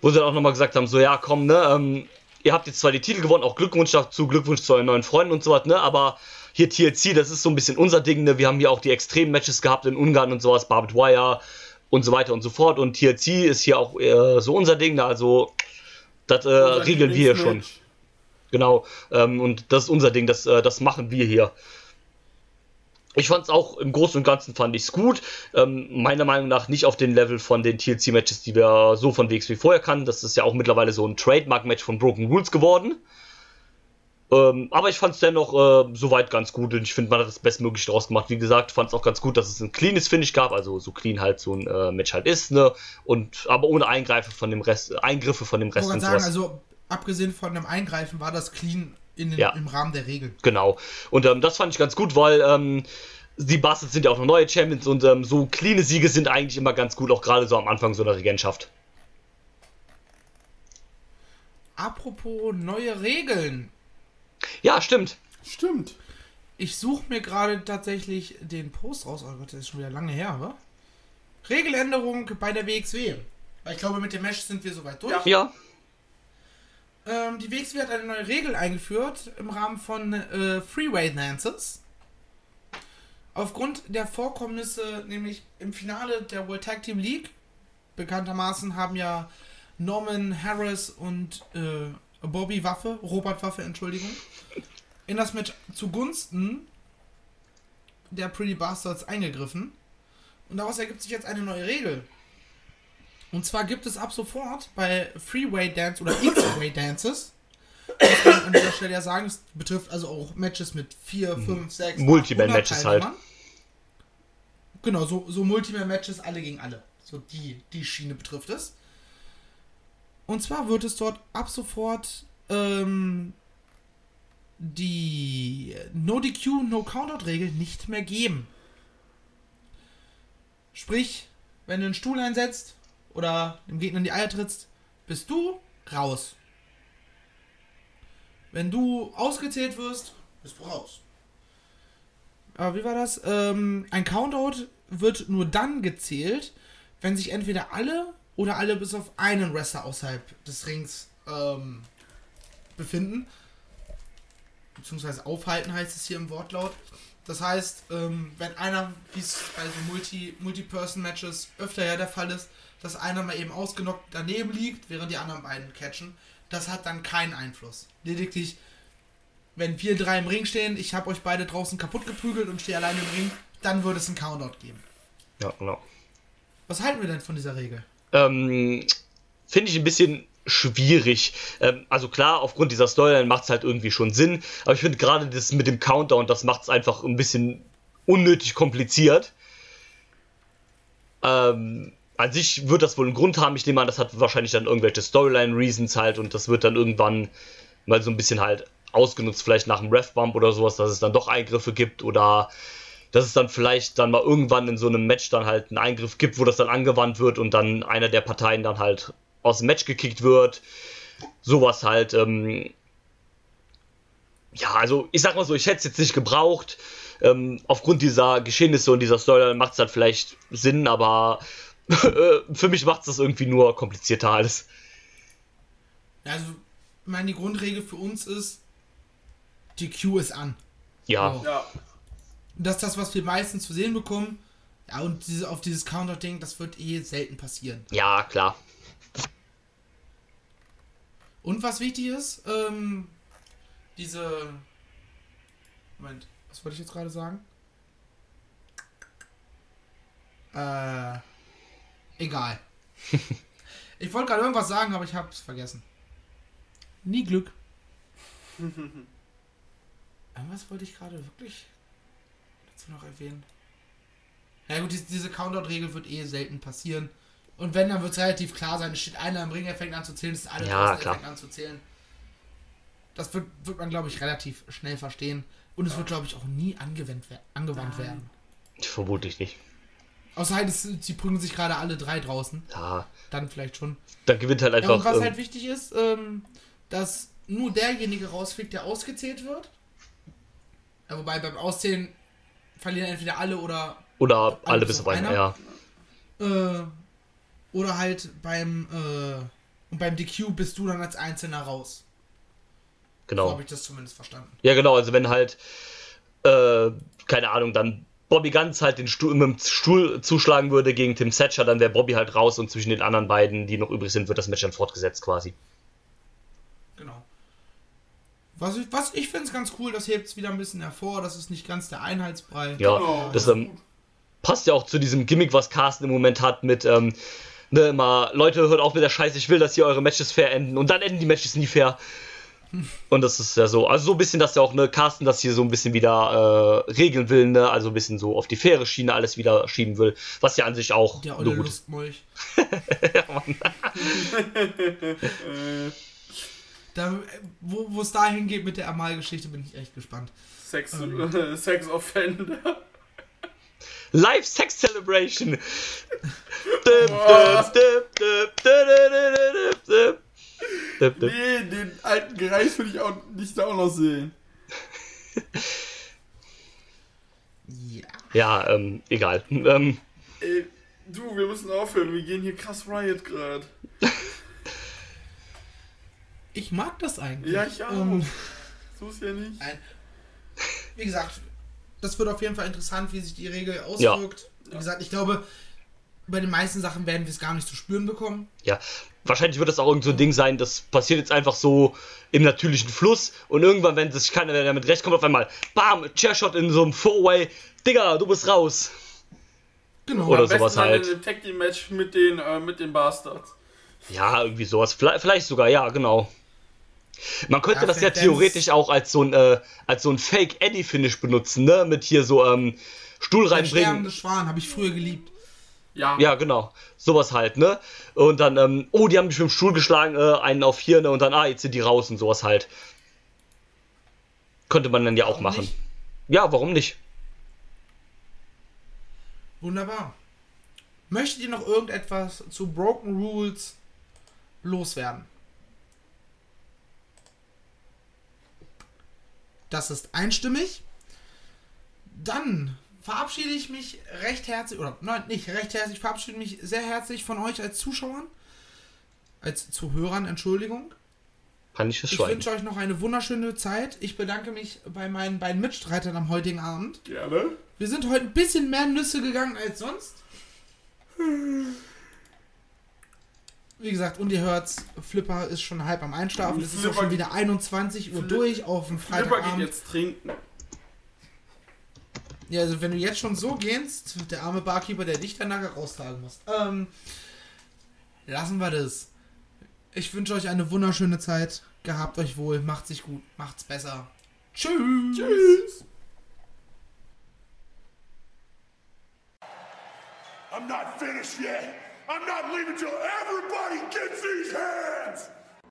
Wo sie dann auch nochmal gesagt haben, so ja, komm, ne, ähm, ihr habt jetzt zwar die Titel gewonnen, auch Glückwunsch dazu, Glückwunsch zu euren neuen Freunden und so was, ne, aber hier TLC, das ist so ein bisschen unser Ding, ne, wir haben hier auch die extremen Matches gehabt in Ungarn und sowas, Barbed Wire und so weiter und so fort und TLC ist hier auch äh, so unser Ding, ne, also das äh, regeln wir hier schon. Lieblingsmatch. Genau, ähm, und das ist unser Ding, das, äh, das machen wir hier. Ich fand es auch im Großen und Ganzen fand ich es gut. Ähm, meiner Meinung nach nicht auf den Level von den TLC-Matches, die wir so von WXW vorher kannten. Das ist ja auch mittlerweile so ein Trademark-Match von Broken Rules geworden. Ähm, aber ich fand es dennoch äh, soweit ganz gut und ich finde, man hat das bestmöglich draus gemacht. Wie gesagt, fand es auch ganz gut, dass es ein cleanes Finish gab, also so clean halt so ein äh, Match halt ist, ne? Und aber ohne Eingreifen von dem Rest, Eingriffe von dem Ich Rest wollte und gerade sowas. sagen, also abgesehen von dem Eingreifen war das clean in den, Ja. im Rahmen der Regeln. Genau. Und ähm, das fand ich ganz gut, weil ähm, die Bastards sind ja auch noch neue Champions und ähm, so cleane Siege sind eigentlich immer ganz gut, auch gerade so am Anfang so einer Regentschaft. Apropos neue Regeln. Ja, stimmt. Stimmt. Ich suche mir gerade tatsächlich den Post raus. Oh Gott, das ist schon wieder lange her, wa? Regeländerung bei der WXW. Weil ich glaube, mit dem Mesh sind wir soweit durch. Ja. Ähm, die WXW hat eine neue Regel eingeführt im Rahmen von äh, Freeway Dances. Aufgrund der Vorkommnisse, nämlich im Finale der World Tag Team League, bekanntermaßen haben ja Norman Harris und äh, Bobby Waffe, Robert Waffe, Entschuldigung, in das Match zugunsten der Pretty Bastards eingegriffen. Und daraus ergibt sich jetzt eine neue Regel. Und zwar gibt es ab sofort bei Freeway Dance oder X-Way Dances, muss man an dieser Stelle ja sagen, es betrifft also auch Matches mit 4, 5, 6, Multiman-Matches halt. Genau, so, so Multiman-Matches, alle gegen alle. So die, die Schiene betrifft es. Und zwar wird es dort ab sofort ähm, die No-DQ, No-Countout-Regel nicht mehr geben. Sprich, wenn du einen Stuhl einsetzt oder dem Gegner in die Eier trittst, bist du raus. Wenn du ausgezählt wirst, bist du raus. Aber wie war das? Ähm, ein Countout wird nur dann gezählt, wenn sich entweder alle oder alle bis auf einen Wrestler außerhalb des Rings ähm, befinden. Beziehungsweise aufhalten heißt es hier im Wortlaut. Das heißt, ähm, wenn einer, wie es bei so Multi- Multi-Person-Matches öfter ja der Fall ist, dass einer mal eben ausgenockt daneben liegt, während die anderen beiden catchen, das hat dann keinen Einfluss. Lediglich, wenn wir drei im Ring stehen, ich habe euch beide draußen kaputt geprügelt und stehe alleine im Ring, dann würde es einen Countout geben. Ja, genau. Was halten wir denn von dieser Regel? Ähm, Finde ich ein bisschen schwierig. Ähm, also klar, aufgrund dieser Storyline macht es halt irgendwie schon Sinn, aber ich finde gerade das mit dem Countdown, das macht es einfach ein bisschen unnötig kompliziert. Ähm, an sich wird das wohl einen Grund haben. Ich nehme an, das hat wahrscheinlich dann irgendwelche Storyline-Reasons halt und das wird dann irgendwann mal so ein bisschen halt ausgenutzt, vielleicht nach einem Ref-Bump oder sowas, dass es dann doch Eingriffe gibt oder dass es dann vielleicht dann mal irgendwann in so einem Match dann halt einen Eingriff gibt, wo das dann angewandt wird und dann einer der Parteien dann halt aus dem Match gekickt wird. Sowas halt. Ähm ja, also ich sag mal so, ich hätte es jetzt nicht gebraucht. Ähm, aufgrund dieser Geschehnisse und dieser Storyline macht es halt vielleicht Sinn, aber für mich macht es das irgendwie nur komplizierter alles. Also, ich meine, die Grundregel für uns ist, die Queue ist an. Ja, So. Ja. Und das ist das, was wir meistens zu sehen bekommen. Ja, und diese, auf dieses Counter-Ding, das wird eh selten passieren. ja, klar. Und was wichtig ist, ähm, diese. Moment, was wollte ich jetzt gerade sagen? Äh, egal. ich wollte gerade irgendwas sagen, aber ich hab's vergessen. Nie Glück. Irgendwas wollte ich gerade wirklich dazu noch erwähnen. Ja gut, diese, Countout-Regel wird eh selten passieren. Und wenn, dann wird es relativ klar sein, es steht einer im Ring, er fängt an zu zählen, es ist alle Ja, draußen, klar. fängt an zu zählen. Das wird, wird man, glaube ich, relativ schnell verstehen. Und es wird, glaube ich, auch nie angewandt, wer- angewandt werden. Vermutlich nicht. Außer halt, es, sie prügeln sich gerade alle drei draußen. Ja, Dann vielleicht schon. da gewinnt halt Ja, einfach. und was ähm, halt wichtig ist, ähm, dass nur derjenige rausfliegt, der ausgezählt wird. Ja, wobei beim Auszählen verlieren entweder alle oder oder alle bis auf einen, einer. ja. äh, oder halt beim äh, und beim DQ bist du dann als Einzelner raus. So Genau. habe ich das zumindest verstanden. Ja, genau, also wenn halt, äh, keine Ahnung, dann Bobby Ganz halt den Stuhl, mit dem Stuhl zuschlagen würde gegen Tim Thatcher, dann wäre Bobby halt raus und zwischen den anderen beiden, die noch übrig sind, wird das Match dann fortgesetzt quasi. Genau. Was ich, was ich finde es ganz cool, das hebt es wieder ein bisschen hervor, das ist nicht ganz der Einheitsbrei. Ja, Genau. das ähm, passt ja auch zu diesem Gimmick, was Carsten im Moment hat mit, ähm, ne, immer, Leute, hört auf mit der Scheiße, ich will, dass hier eure Matches fair enden und dann enden die Matches nie fair. Und das ist ja so, also so ein bisschen, dass ja auch ne, Carsten das hier so ein bisschen wieder äh, regeln will, ne, also ein bisschen so auf die faire Schiene alles wieder schieben will, was ja an sich auch Der nur olle gut ist. Lustmolch. Äh, Da, wo wo es dahin geht mit der Amal-Geschichte, bin ich echt gespannt. Sex, Ähm. äh, Sex Offender. Live Sex Celebration! Dip, dip. Nee, den alten Greis würde ich auch nicht da auch noch sehen. ja. Ja, ähm, egal. Ähm, Ey, du, wir müssen aufhören. Wir gehen hier krass Riot gerade. ich mag das eigentlich. Ja, ich auch. Ähm, so ist ja nicht. Nein. wie gesagt, das wird auf jeden Fall interessant, wie sich die Regel auswirkt. Ja. Wie gesagt, ich glaube, bei den meisten Sachen werden wir es gar nicht zu spüren bekommen. ja, wahrscheinlich wird das auch irgend so ein Ding sein, das passiert jetzt einfach so im natürlichen Fluss und irgendwann, wenn sich keiner mehr damit recht kommt, auf einmal, bam, Chairshot in so einem Four-Way, Digga, du bist raus. Genau. Oder sowas halt. in einem Tag Team Match mit den, äh, mit den Bastards. Ja, irgendwie sowas. Vielleicht, vielleicht sogar, ja, genau. Man könnte Ja, das ja theoretisch auch als so ein, äh, als so ein Fake-Eddie-Finish benutzen, ne? Mit hier so, ähm, Stuhl Der reinbringen. sterbende Schwan habe ich früher geliebt. Ja. Ja, genau. Sowas halt, ne? Und dann, ähm, oh, die haben mich mit dem Stuhl geschlagen, äh, einen auf vier, ne? Und dann, ah, jetzt sind die raus und sowas halt. Könnte man dann ja auch Warum machen. nicht? Ja, warum nicht? Wunderbar. Möchtet ihr noch irgendetwas zu Broken Rules loswerden? Das ist einstimmig. Dann verabschiede ich mich recht herzlich, oder nein, nicht recht herzlich, ich verabschiede mich sehr herzlich von euch als Zuschauern, als Zuhörern, Entschuldigung. Kann ich das Ich schweigen. wünsche euch noch eine wunderschöne Zeit. Ich bedanke mich bei meinen beiden Mitstreitern am heutigen Abend. Gerne. Wir sind heute ein bisschen mehr Nüsse gegangen als sonst. Wie gesagt, und ihr hört's, Flipper ist schon halb am Einschlafen. Es ist auch schon wieder 21 Uhr Flip- durch auf dem Flipper geht Freitagabend. jetzt trinken. Ja, also wenn du jetzt schon so gehst, der arme Barkeeper, der dich dann nachher raustragen muss. Ähm, lassen wir das. Ich wünsche euch eine wunderschöne Zeit. Gehabt euch wohl, macht sich gut, macht's besser. Tschüss. Tschüss. I'm not finished yet. I'm not leaving till everybody gets